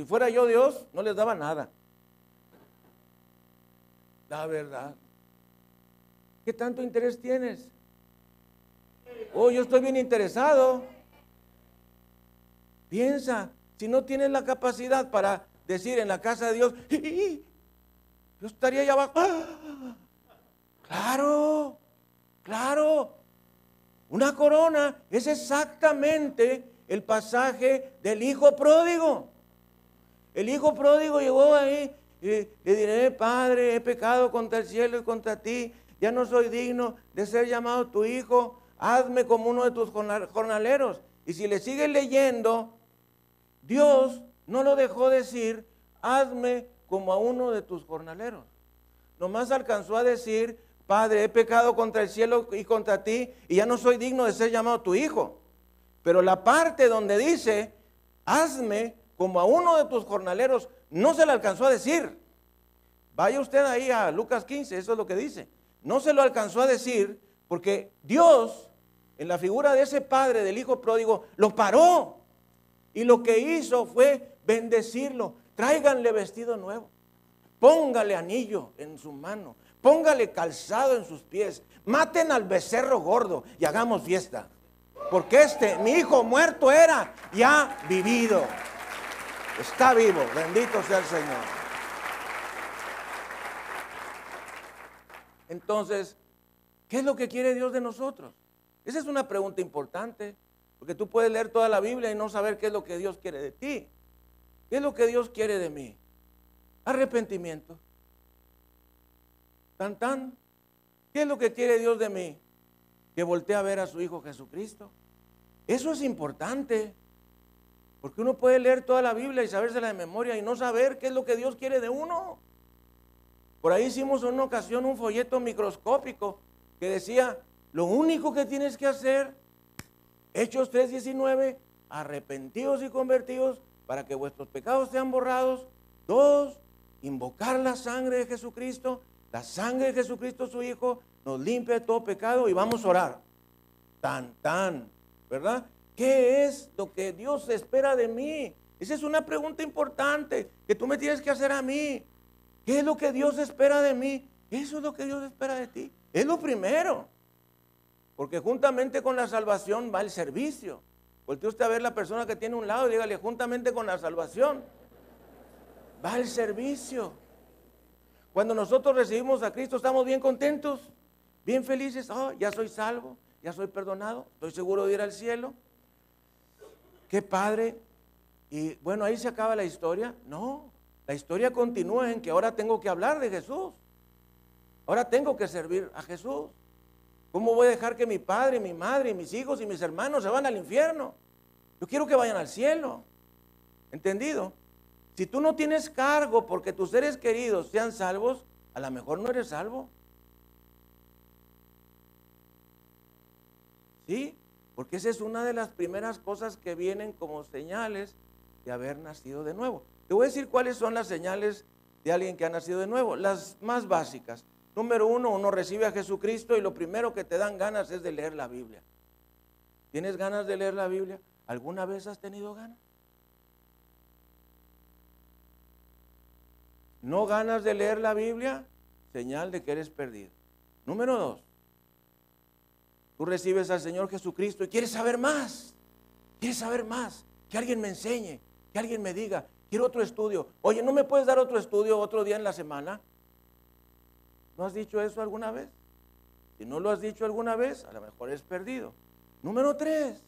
Si fuera yo Dios, no les daba nada. La verdad. ¿Qué tanto interés tienes? Oh, yo estoy bien interesado. Piensa, si no tienes la capacidad para decir en la casa de Dios, yo estaría allá abajo. Claro, claro. Una corona es exactamente el pasaje del hijo pródigo. El hijo pródigo llegó ahí y le diré, Padre, he pecado contra el cielo y contra ti, ya no soy digno de ser llamado tu hijo, hazme como uno de tus jornaleros. Y si le sigues leyendo, Dios no lo dejó decir, hazme como a uno de tus jornaleros. Nomás alcanzó a decir, Padre, he pecado contra el cielo y contra ti y ya no soy digno de ser llamado tu hijo. Pero la parte donde dice, hazme como a uno de tus jornaleros, no se le alcanzó a decir. Vaya usted ahí a Lucas 15, eso es lo que dice. No se lo alcanzó a decir porque Dios, en la figura de ese padre del hijo pródigo, lo paró. Y lo que hizo fue bendecirlo. Tráiganle vestido nuevo. Póngale anillo en su mano póngale calzado en sus pies, maten al becerro gordo y hagamos fiesta. Porque este, mi hijo muerto era, ya vivido. Está vivo, bendito sea el Señor. Entonces, ¿qué es lo que quiere Dios de nosotros? Esa es una pregunta importante, porque tú puedes leer toda la Biblia y no saber qué es lo que Dios quiere de ti. ¿Qué es lo que Dios quiere de mí? Arrepentimiento. Tan, tan. ¿Qué es lo que quiere Dios de mí? Que voltee a ver a su Hijo Jesucristo. Eso es importante. Porque uno puede leer toda la Biblia y sabérsela de memoria y no saber qué es lo que Dios quiere de uno. Por ahí hicimos en una ocasión un folleto microscópico que decía, lo único que tienes que hacer, Hechos 3:19, arrepentidos y convertidos para que vuestros pecados sean borrados. Dos, invocar la sangre de Jesucristo la sangre de Jesucristo, su Hijo, nos limpia de todo pecado y vamos a orar. Tan, tan, ¿verdad? ¿Qué es lo que Dios espera de mí? Esa es una pregunta importante que tú me tienes que hacer a mí. ¿Qué es lo que Dios espera de mí? Eso es lo que Dios espera de ti. Es lo primero. Porque juntamente con la salvación va el servicio. Voltea usted a ver la persona que tiene un lado y dígale, juntamente con la salvación va el servicio. Cuando nosotros recibimos a Cristo estamos bien contentos, bien felices. Oh, ya soy salvo, ya soy perdonado, estoy seguro de ir al cielo. Qué padre. Y bueno, ahí se acaba la historia. No, la historia continúa en que ahora tengo que hablar de Jesús. Ahora tengo que servir a Jesús. ¿Cómo voy a dejar que mi padre, mi madre, mis hijos y mis hermanos se van al infierno? Yo quiero que vayan al cielo. ¿Entendido? Si tú no tienes cargo porque tus seres queridos sean salvos, a lo mejor no eres salvo. ¿Sí? Porque esa es una de las primeras cosas que vienen como señales de haber nacido de nuevo. Te voy a decir cuáles son las señales de alguien que ha nacido de nuevo. Las más básicas. Número uno, uno recibe a Jesucristo y lo primero que te dan ganas es de leer la Biblia. ¿Tienes ganas de leer la Biblia? ¿Alguna vez has tenido ganas? no ganas de leer la Biblia, señal de que eres perdido. Número dos, tú recibes al Señor Jesucristo y quieres saber más, quieres saber más, que alguien me enseñe, que alguien me diga, quiero otro estudio. Oye, ¿no me puedes dar otro estudio otro día en la semana? ¿No has dicho eso alguna vez? Si no lo has dicho alguna vez, a lo mejor es perdido. Número tres,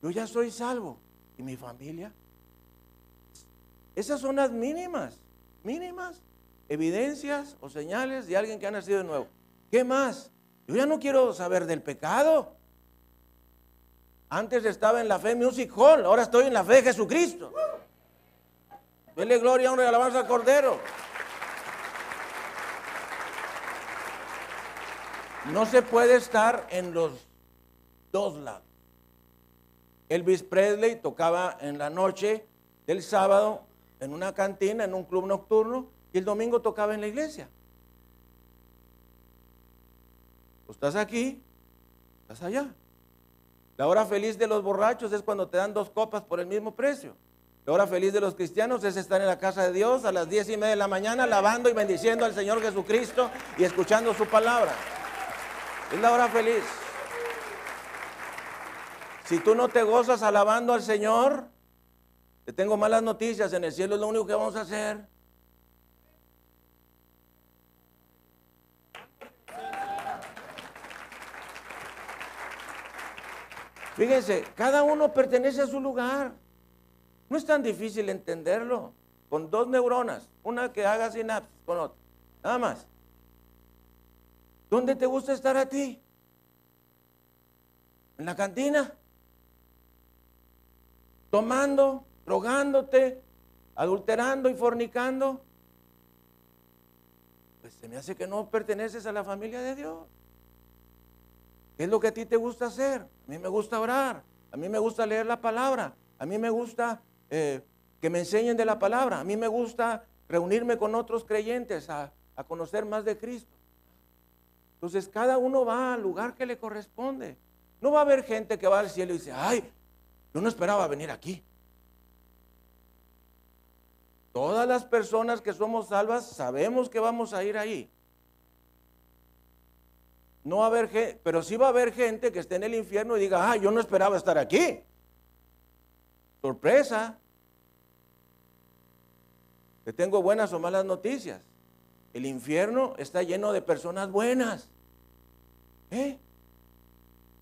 yo ya soy salvo. ¿Y mi familia? Esas son las mínimas, mínimas evidencias o señales de alguien que ha nacido de nuevo. ¿Qué más? Yo ya no quiero saber del pecado. Antes estaba en la fe Music Hall, ahora estoy en la fe de Jesucristo. Dele gloria, honra y alabanza al Cordero. No se puede estar en los dos lados. Elvis Presley tocaba en la noche del sábado en una cantina, en un club nocturno, y el domingo tocaba en la iglesia. Pues estás aquí, estás allá. La hora feliz de los borrachos es cuando te dan dos copas por el mismo precio. La hora feliz de los cristianos es estar en la casa de Dios a las diez y media de la mañana, alabando y bendiciendo al Señor Jesucristo y escuchando su palabra. Es la hora feliz. Si tú no te gozas alabando al Señor, te tengo malas noticias. En el cielo es lo único que vamos a hacer. Fíjense, cada uno pertenece a su lugar. No es tan difícil entenderlo. Con dos neuronas, una que haga sinapsis con otra. Nada más. ¿Dónde te gusta estar a ti? ¿En la cantina? ¿Tomando? ¿Drogándote? ¿Adulterando y fornicando? Pues se me hace que no perteneces a la familia de Dios. ¿Qué es lo que a ti te gusta hacer? A mí me gusta orar, a mí me gusta leer la palabra, a mí me gusta eh, que me enseñen de la palabra, a mí me gusta reunirme con otros creyentes a, a conocer más de Cristo. Entonces cada uno va al lugar que le corresponde. No va a haber gente que va al cielo y dice, ay, yo no esperaba venir aquí. Todas las personas que somos salvas sabemos que vamos a ir ahí. No va a haber gente, pero sí va a haber gente que esté en el infierno y diga, ah, yo no esperaba estar aquí. Sorpresa. Te tengo buenas o malas noticias. El infierno está lleno de personas buenas. ¿Eh?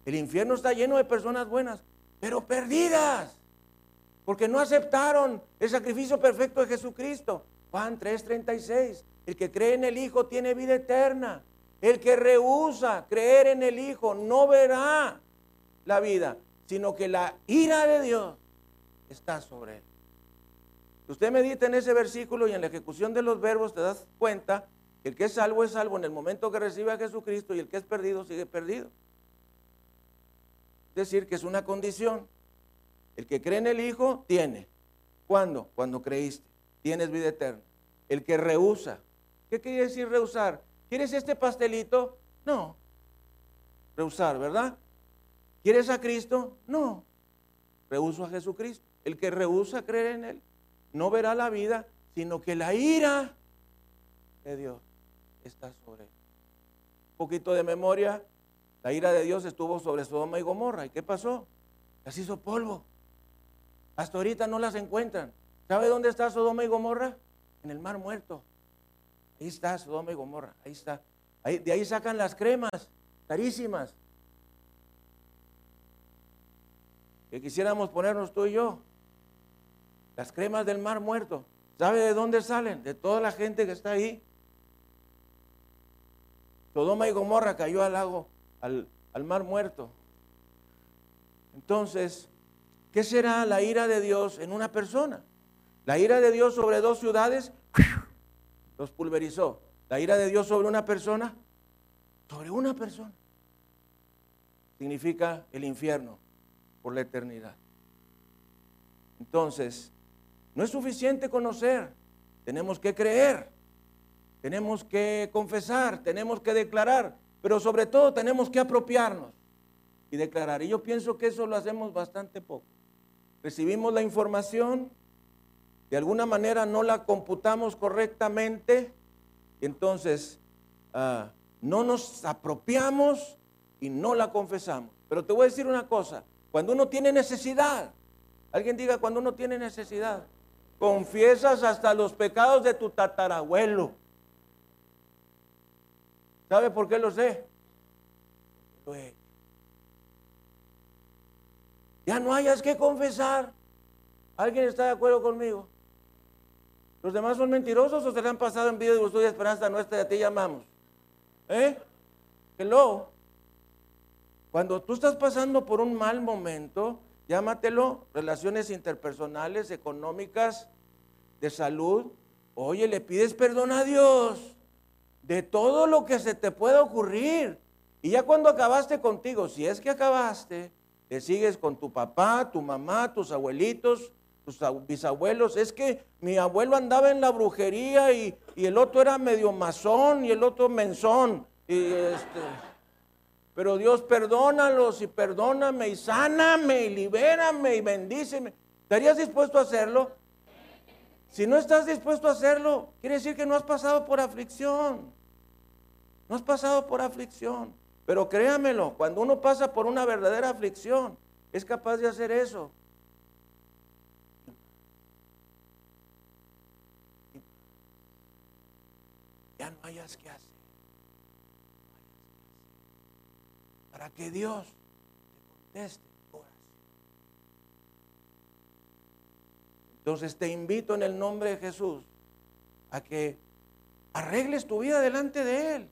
El infierno está lleno de personas buenas, pero perdidas. Porque no aceptaron el sacrificio perfecto de Jesucristo. Juan 3:36. El que cree en el Hijo tiene vida eterna. El que rehúsa creer en el Hijo no verá la vida, sino que la ira de Dios está sobre él. Usted medita en ese versículo y en la ejecución de los verbos te das cuenta que el que es salvo es salvo en el momento que recibe a Jesucristo y el que es perdido sigue perdido. Es decir, que es una condición. El que cree en el Hijo tiene. ¿Cuándo? Cuando creíste. Tienes vida eterna. El que rehúsa. ¿Qué quiere decir rehusar? ¿Quieres este pastelito? No. Rehusar, ¿verdad? ¿Quieres a Cristo? No. Rehuso a Jesucristo. El que rehúsa creer en Él no verá la vida, sino que la ira de Dios está sobre él. Un poquito de memoria, la ira de Dios estuvo sobre Sodoma y Gomorra. ¿Y qué pasó? Las hizo polvo. Hasta ahorita no las encuentran. ¿Sabe dónde está Sodoma y Gomorra? En el mar muerto. Ahí está Sodoma y Gomorra, ahí está. de ahí sacan las cremas, carísimas. Que quisiéramos ponernos tú y yo. Las cremas del mar muerto. ¿Sabe de dónde salen? De toda la gente que está ahí. Sodoma y Gomorra cayó al lago, al, al mar muerto. Entonces, ¿qué será la ira de Dios en una persona? La ira de Dios sobre dos ciudades los pulverizó. La ira de Dios sobre una persona, sobre una persona, significa el infierno por la eternidad. Entonces, no es suficiente conocer, tenemos que creer, tenemos que confesar, tenemos que declarar, pero sobre todo tenemos que apropiarnos y declarar. Y yo pienso que eso lo hacemos bastante poco. Recibimos la información, de alguna manera no la computamos correctamente, entonces ah, no nos apropiamos y no la confesamos. Pero te voy a decir una cosa, cuando uno tiene necesidad, alguien diga cuando uno tiene necesidad, confiesas hasta los pecados de tu tatarabuelo. ¿Sabe por qué lo sé? Ya no hayas que confesar. ¿Alguien está de acuerdo conmigo? ¿Los demás son mentirosos o se le han pasado en vida de vosotros y esperanza nuestra y a ti llamamos? ¿Eh? Hello. Cuando tú estás pasando por un mal momento, llámatelo relaciones interpersonales, económicas, de salud. Oye, le pides perdón a Dios de todo lo que se te pueda ocurrir. Y ya cuando acabaste contigo, si es que acabaste, te sigues con tu papá, tu mamá, tus abuelitos, tus bisabuelos. Es que mi abuelo andaba en la brujería y, el otro era medio masón y el otro menzón. Y este, pero Dios perdónalos y perdóname y sáname y libérame y bendíceme. ¿Estarías dispuesto a hacerlo? Si no estás dispuesto a hacerlo, quiere decir que no has pasado por aflicción. No has pasado por aflicción. Pero créamelo, cuando uno pasa por una verdadera aflicción, es capaz de hacer eso. No hayas que hacer. Para que Dios te conteste oración. Entonces te invito en el nombre de Jesús a que arregles tu vida delante de Él.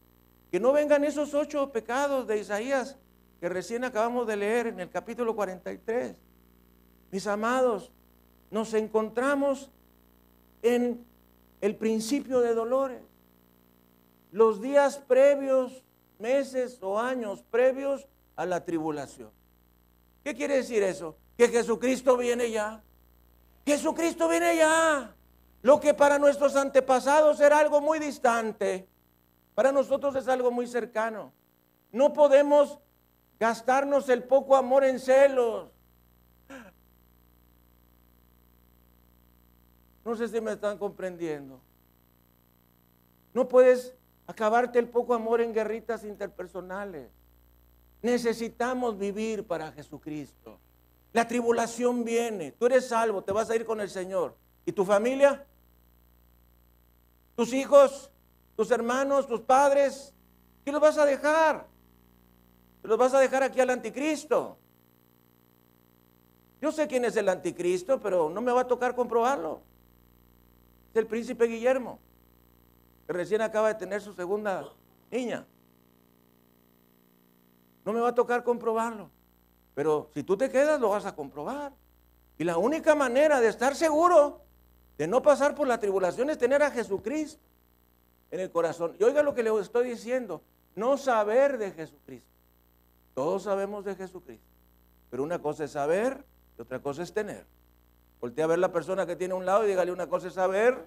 Que no vengan esos ocho pecados de Isaías que recién acabamos de leer en el capítulo 43. Mis amados, nos encontramos en el principio de dolores. Los días previos, meses o años previos a la tribulación. ¿Qué quiere decir eso? Que Jesucristo viene ya. Jesucristo viene ya. Lo que para nuestros antepasados era algo muy distante, para nosotros es algo muy cercano. No podemos gastarnos el poco amor en celos. No sé si me están comprendiendo. No puedes acabarte el poco amor en guerritas interpersonales. Necesitamos vivir para Jesucristo. La tribulación viene. Tú eres salvo, te vas a ir con el Señor. ¿Y tu familia? ¿Tus hijos? tus hermanos, tus padres, ¿qué los vas a dejar? los vas a dejar aquí al anticristo. Yo sé quién es el anticristo, pero no me va a tocar comprobarlo. Es el príncipe Guillermo, recién acaba de tener su segunda niña. No me va a tocar comprobarlo. Pero si tú te quedas, lo vas a comprobar. Y la única manera de estar seguro de no pasar por la tribulación es tener a Jesucristo en el corazón. Y oiga lo que le estoy diciendo, no saber de Jesucristo. Todos sabemos de Jesucristo. Pero una cosa es saber y otra cosa es tener. Voltea a ver la persona que tiene a un lado y dígale una cosa es saber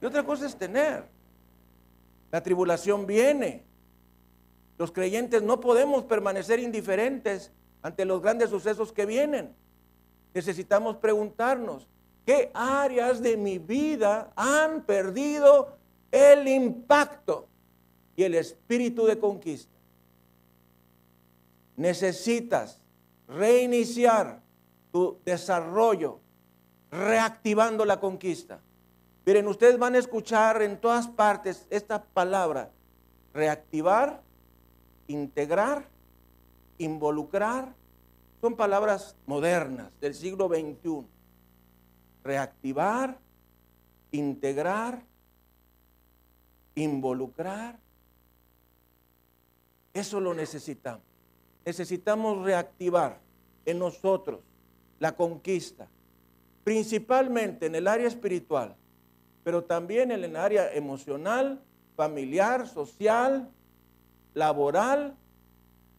y otra cosa es tener. La tribulación viene. Los creyentes no podemos permanecer indiferentes ante los grandes sucesos que vienen. Necesitamos preguntarnos, ¿qué áreas de mi vida han perdido el impacto y el espíritu de conquista. Necesitas reiniciar tu desarrollo reactivando la conquista. Miren, ustedes van a escuchar en todas partes esta palabra, reactivar, integrar, involucrar. Son palabras modernas del siglo XXI. Reactivar, integrar, involucrar. Eso lo necesitamos. Necesitamos reactivar en nosotros la conquista, principalmente en el área espiritual, pero también en el área emocional, familiar, social, laboral,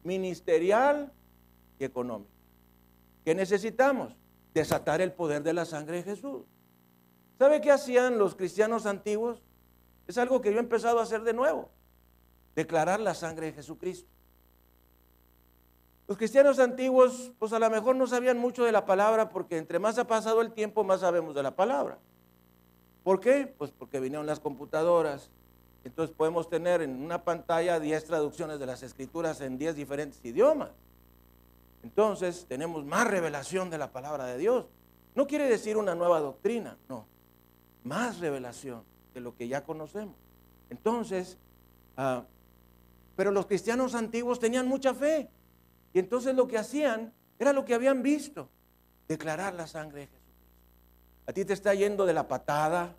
ministerial y económica. ¿Qué necesitamos? Desatar el poder de la sangre de Jesús. ¿Sabe qué hacían los cristianos antiguos? Es algo que yo he empezado a hacer de nuevo. Declarar la sangre de Jesucristo. Los cristianos antiguos, pues a lo mejor no sabían mucho de la palabra porque entre más ha pasado el tiempo, más sabemos de la palabra. ¿Por qué? Pues porque vinieron las computadoras. Entonces podemos tener en una pantalla 10 traducciones de las escrituras en 10 diferentes idiomas. Entonces tenemos más revelación de la palabra de Dios. No quiere decir una nueva doctrina, no. Más revelación de lo que ya conocemos. Entonces, ah, pero los cristianos antiguos tenían mucha fe. Y entonces lo que hacían era lo que habían visto, declarar la sangre de Jesucristo. A ti te está yendo de la patada,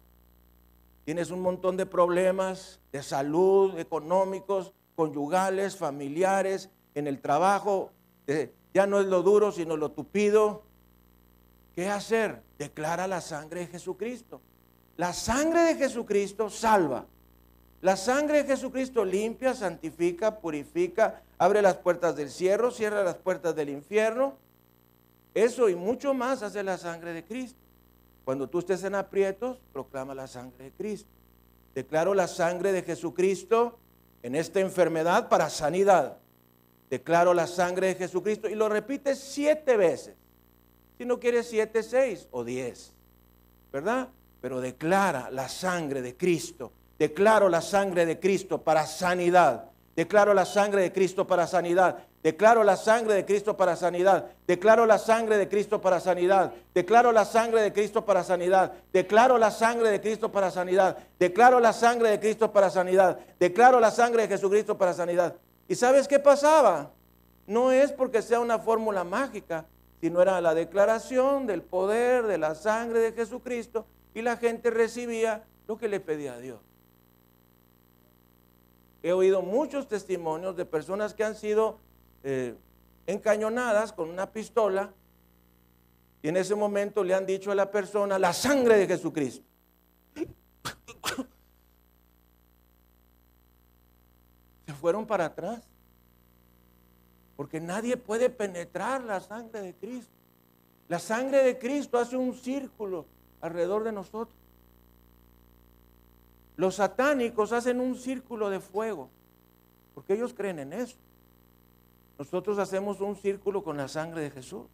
tienes un montón de problemas de salud, económicos, conyugales, familiares, en el trabajo, eh, ya no es lo duro, sino lo tupido. ¿Qué hacer? Declara la sangre de Jesucristo. La sangre de Jesucristo salva. La sangre de Jesucristo limpia, santifica, purifica, abre las puertas del cielo, cierra las puertas del infierno. Eso y mucho más hace la sangre de Cristo. Cuando tú estés en aprietos, proclama la sangre de Cristo. Declaro la sangre de Jesucristo en esta enfermedad para sanidad. Declaro la sangre de Jesucristo y lo repite siete veces. Si no quieres siete, seis o diez. ¿Verdad? Pero declara la sangre de Cristo. Declaro la sangre de Cristo para sanidad. Declaro la sangre de Cristo para sanidad. Declaro la sangre de Cristo para sanidad. Declaro la sangre de Cristo para sanidad. Declaro la sangre de Cristo para sanidad. Declaro la sangre de Cristo para sanidad. Declaro la sangre de Cristo para sanidad. Declaro la sangre de Jesucristo para sanidad. ¿Y sabes qué pasaba? No es porque sea una fórmula mágica, sino era la declaración del poder de la sangre de Jesucristo y la gente recibía lo que le pedía a Dios. He oído muchos testimonios de personas que han sido eh, encañonadas con una pistola y en ese momento le han dicho a la persona la sangre de Jesucristo. [COUGHS] Se fueron para atrás. Porque nadie puede penetrar la sangre de Cristo. La sangre de Cristo hace un círculo alrededor de nosotros. Los satánicos hacen un círculo de fuego, porque ellos creen en eso. Nosotros hacemos un círculo con la sangre de Jesús.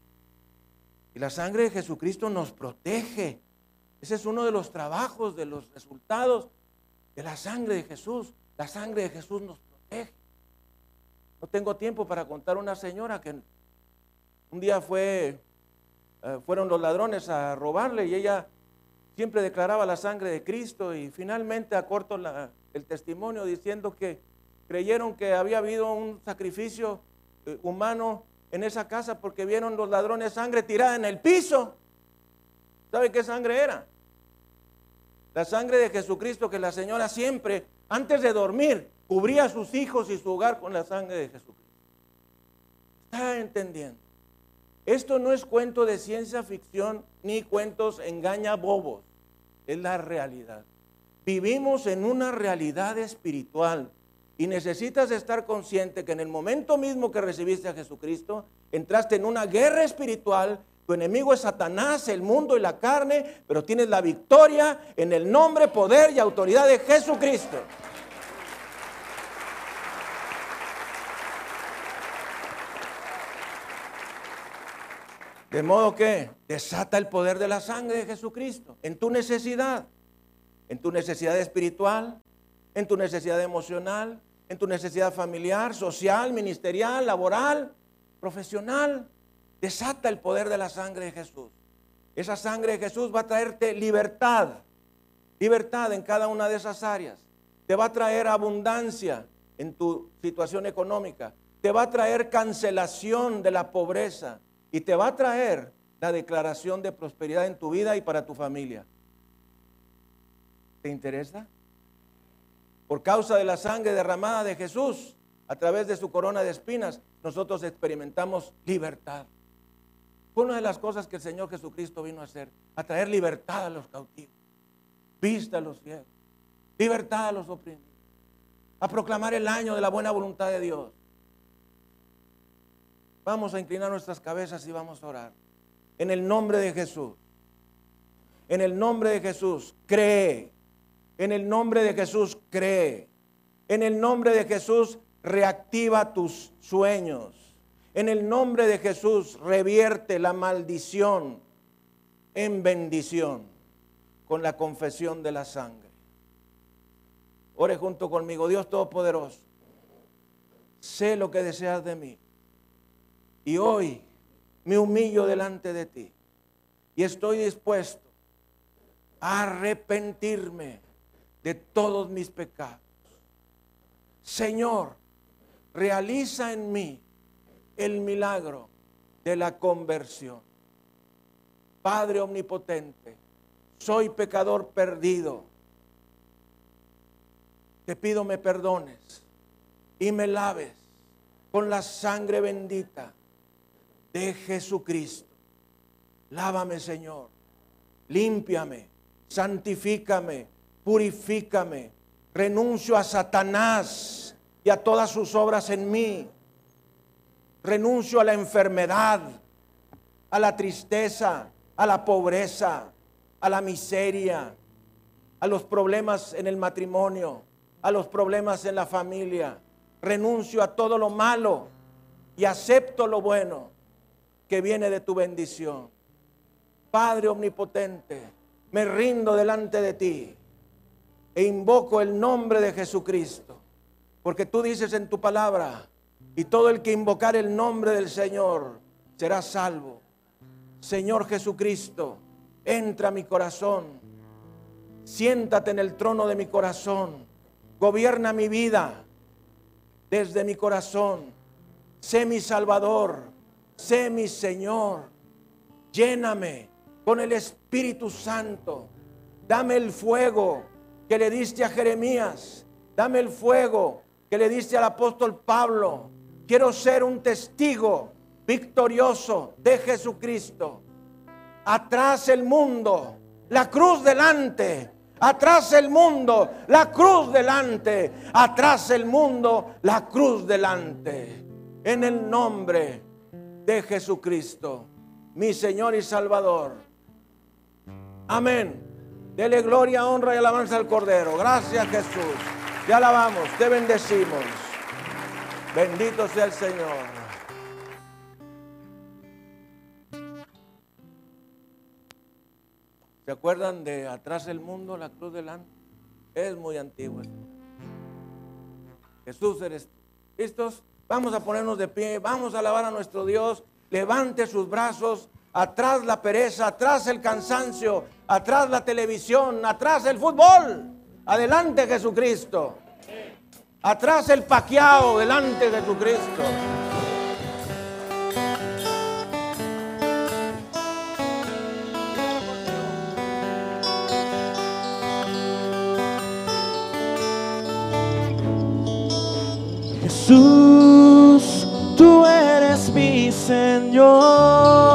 Y la sangre de Jesucristo nos protege. Ese es uno de los trabajos, de los resultados de la sangre de Jesús. La sangre de Jesús nos protege. No tengo tiempo para contar una señora que un día fue, eh, fueron los ladrones a robarle y ella siempre declaraba la sangre de Cristo y finalmente acorto el testimonio diciendo que creyeron que había habido un sacrificio humano en esa casa porque vieron los ladrones sangre tirada en el piso. ¿Sabe qué sangre era? La sangre de Jesucristo que la señora siempre, antes de dormir, cubría a sus hijos y su hogar con la sangre de Jesucristo. ¿Está entendiendo? Esto no es cuento de ciencia ficción ni cuentos engaña bobos, es la realidad. Vivimos en una realidad espiritual y necesitas estar consciente que en el momento mismo que recibiste a Jesucristo, entraste en una guerra espiritual. Tu enemigo es Satanás, el mundo y la carne, pero tienes la victoria en el nombre, poder y autoridad de Jesucristo. De modo que desata el poder de la sangre de Jesucristo en tu necesidad, en tu necesidad espiritual, en tu necesidad emocional, en tu necesidad familiar, social, ministerial, laboral, profesional. Desata el poder de la sangre de Jesús. Esa sangre de Jesús va a traerte libertad, libertad en cada una de esas áreas. Te va a traer abundancia en tu situación económica. Te va a traer cancelación de la pobreza y te va a traer la declaración de prosperidad en tu vida y para tu familia. ¿Te interesa? Por causa de la sangre derramada de Jesús, a través de su corona de espinas, nosotros experimentamos libertad. Fue una de las cosas que el Señor Jesucristo vino a hacer, a traer libertad a los cautivos, vista a los ciegos, libertad a los oprimidos, a proclamar el año de la buena voluntad de Dios. Vamos a inclinar nuestras cabezas y vamos a orar. En el nombre de Jesús. En el nombre de Jesús, cree. En el nombre de Jesús, cree. En el nombre de Jesús, reactiva tus sueños. En el nombre de Jesús, revierte la maldición en bendición con la confesión de la sangre. Ore junto conmigo, Dios Todopoderoso. Sé lo que deseas de mí y hoy me humillo delante de ti y estoy dispuesto a arrepentirme de todos mis pecados. Señor, realiza en mí el milagro de la conversión. Padre omnipotente, soy pecador perdido. te pido me perdones y me laves con la sangre bendita de Jesucristo. Lávame, Señor. Límpiame, santifícame, purifícame. Renuncio a Satanás y a todas sus obras en mí. Renuncio a la enfermedad, a la tristeza, a la pobreza, a la miseria, a los problemas en el matrimonio, a los problemas en la familia. Renuncio a todo lo malo y acepto lo bueno que viene de tu bendición. Padre omnipotente, me rindo delante de ti e invoco el nombre de Jesucristo, porque tú dices en tu palabra, y todo el que invocar el nombre del Señor será salvo. Señor Jesucristo, entra a mi corazón, siéntate en el trono de mi corazón, gobierna mi vida desde mi corazón, sé mi Salvador, sé mi Señor, lléname con el Espíritu Santo, dame el fuego que le diste a Jeremías, dame el fuego que le diste al apóstol Pablo, quiero ser un testigo victorioso de Jesucristo. Atrás el mundo, la cruz delante. Atrás el mundo, la cruz delante. Atrás el mundo, la cruz delante. En el nombre de Jesucristo, mi Señor y Salvador. Amén. Dele gloria, honra y alabanza al Cordero. Gracias Jesús. Te alabamos, te bendecimos. Bendito sea el Señor. ¿Se acuerdan de atrás el mundo, la cruz delante? Es muy antigua. Jesús eres ¿Listos? Vamos a ponernos de pie, vamos a alabar a nuestro Dios. Levante sus brazos, atrás la pereza, atrás el cansancio, atrás la televisión, atrás el fútbol. Adelante Jesucristo. Atrás el paqueado, delante de Jesucristo. Jesús, tú eres mi Señor.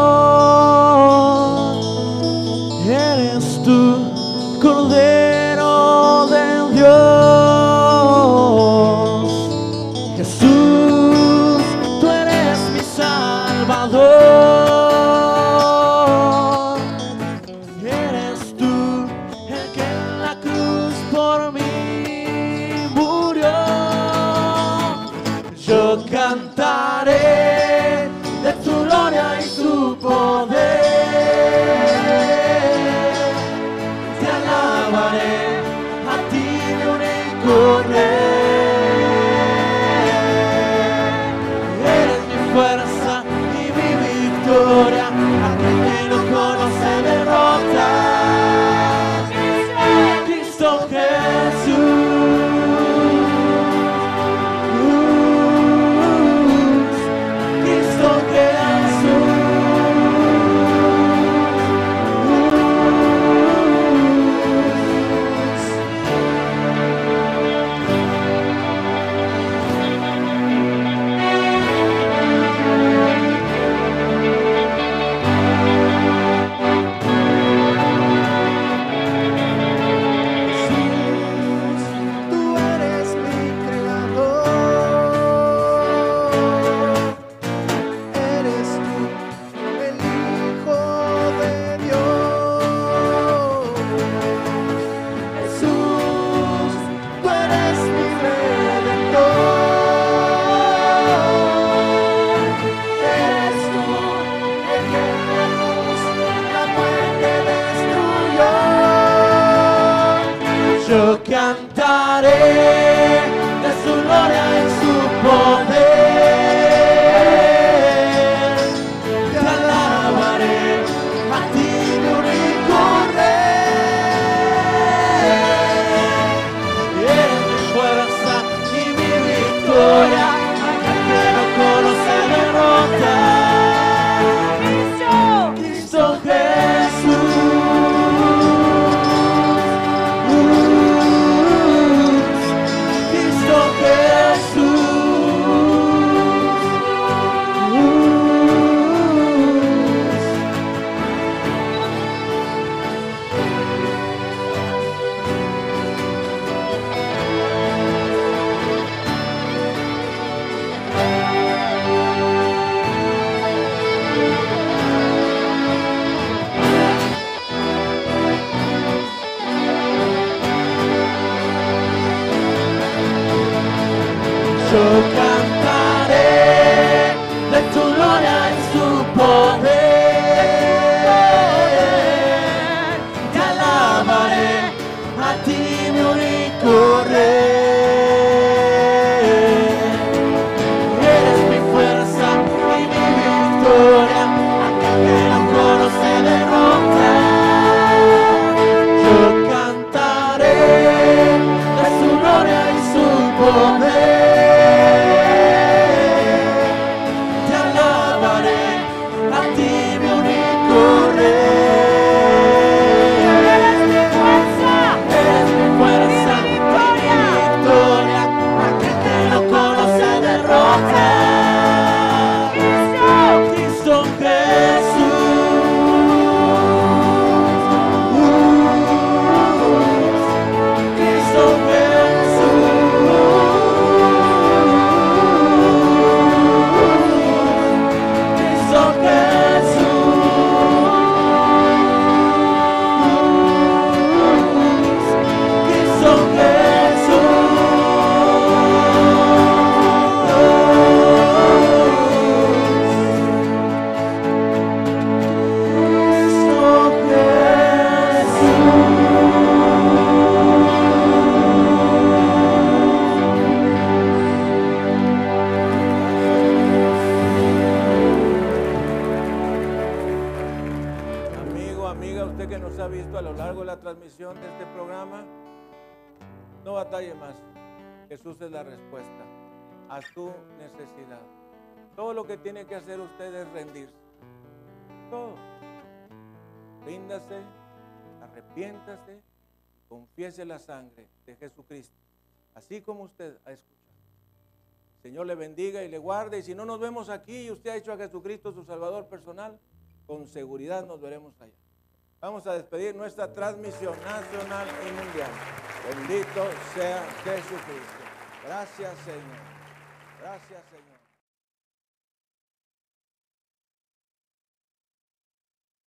Confiese la sangre de Jesucristo, así como usted ha escuchado. Señor le bendiga y le guarde. Y si no nos vemos aquí y usted ha hecho a Jesucristo su Salvador personal, con seguridad nos veremos allá. Vamos a despedir nuestra transmisión nacional y mundial. Bendito sea Jesucristo. Gracias Señor. Gracias.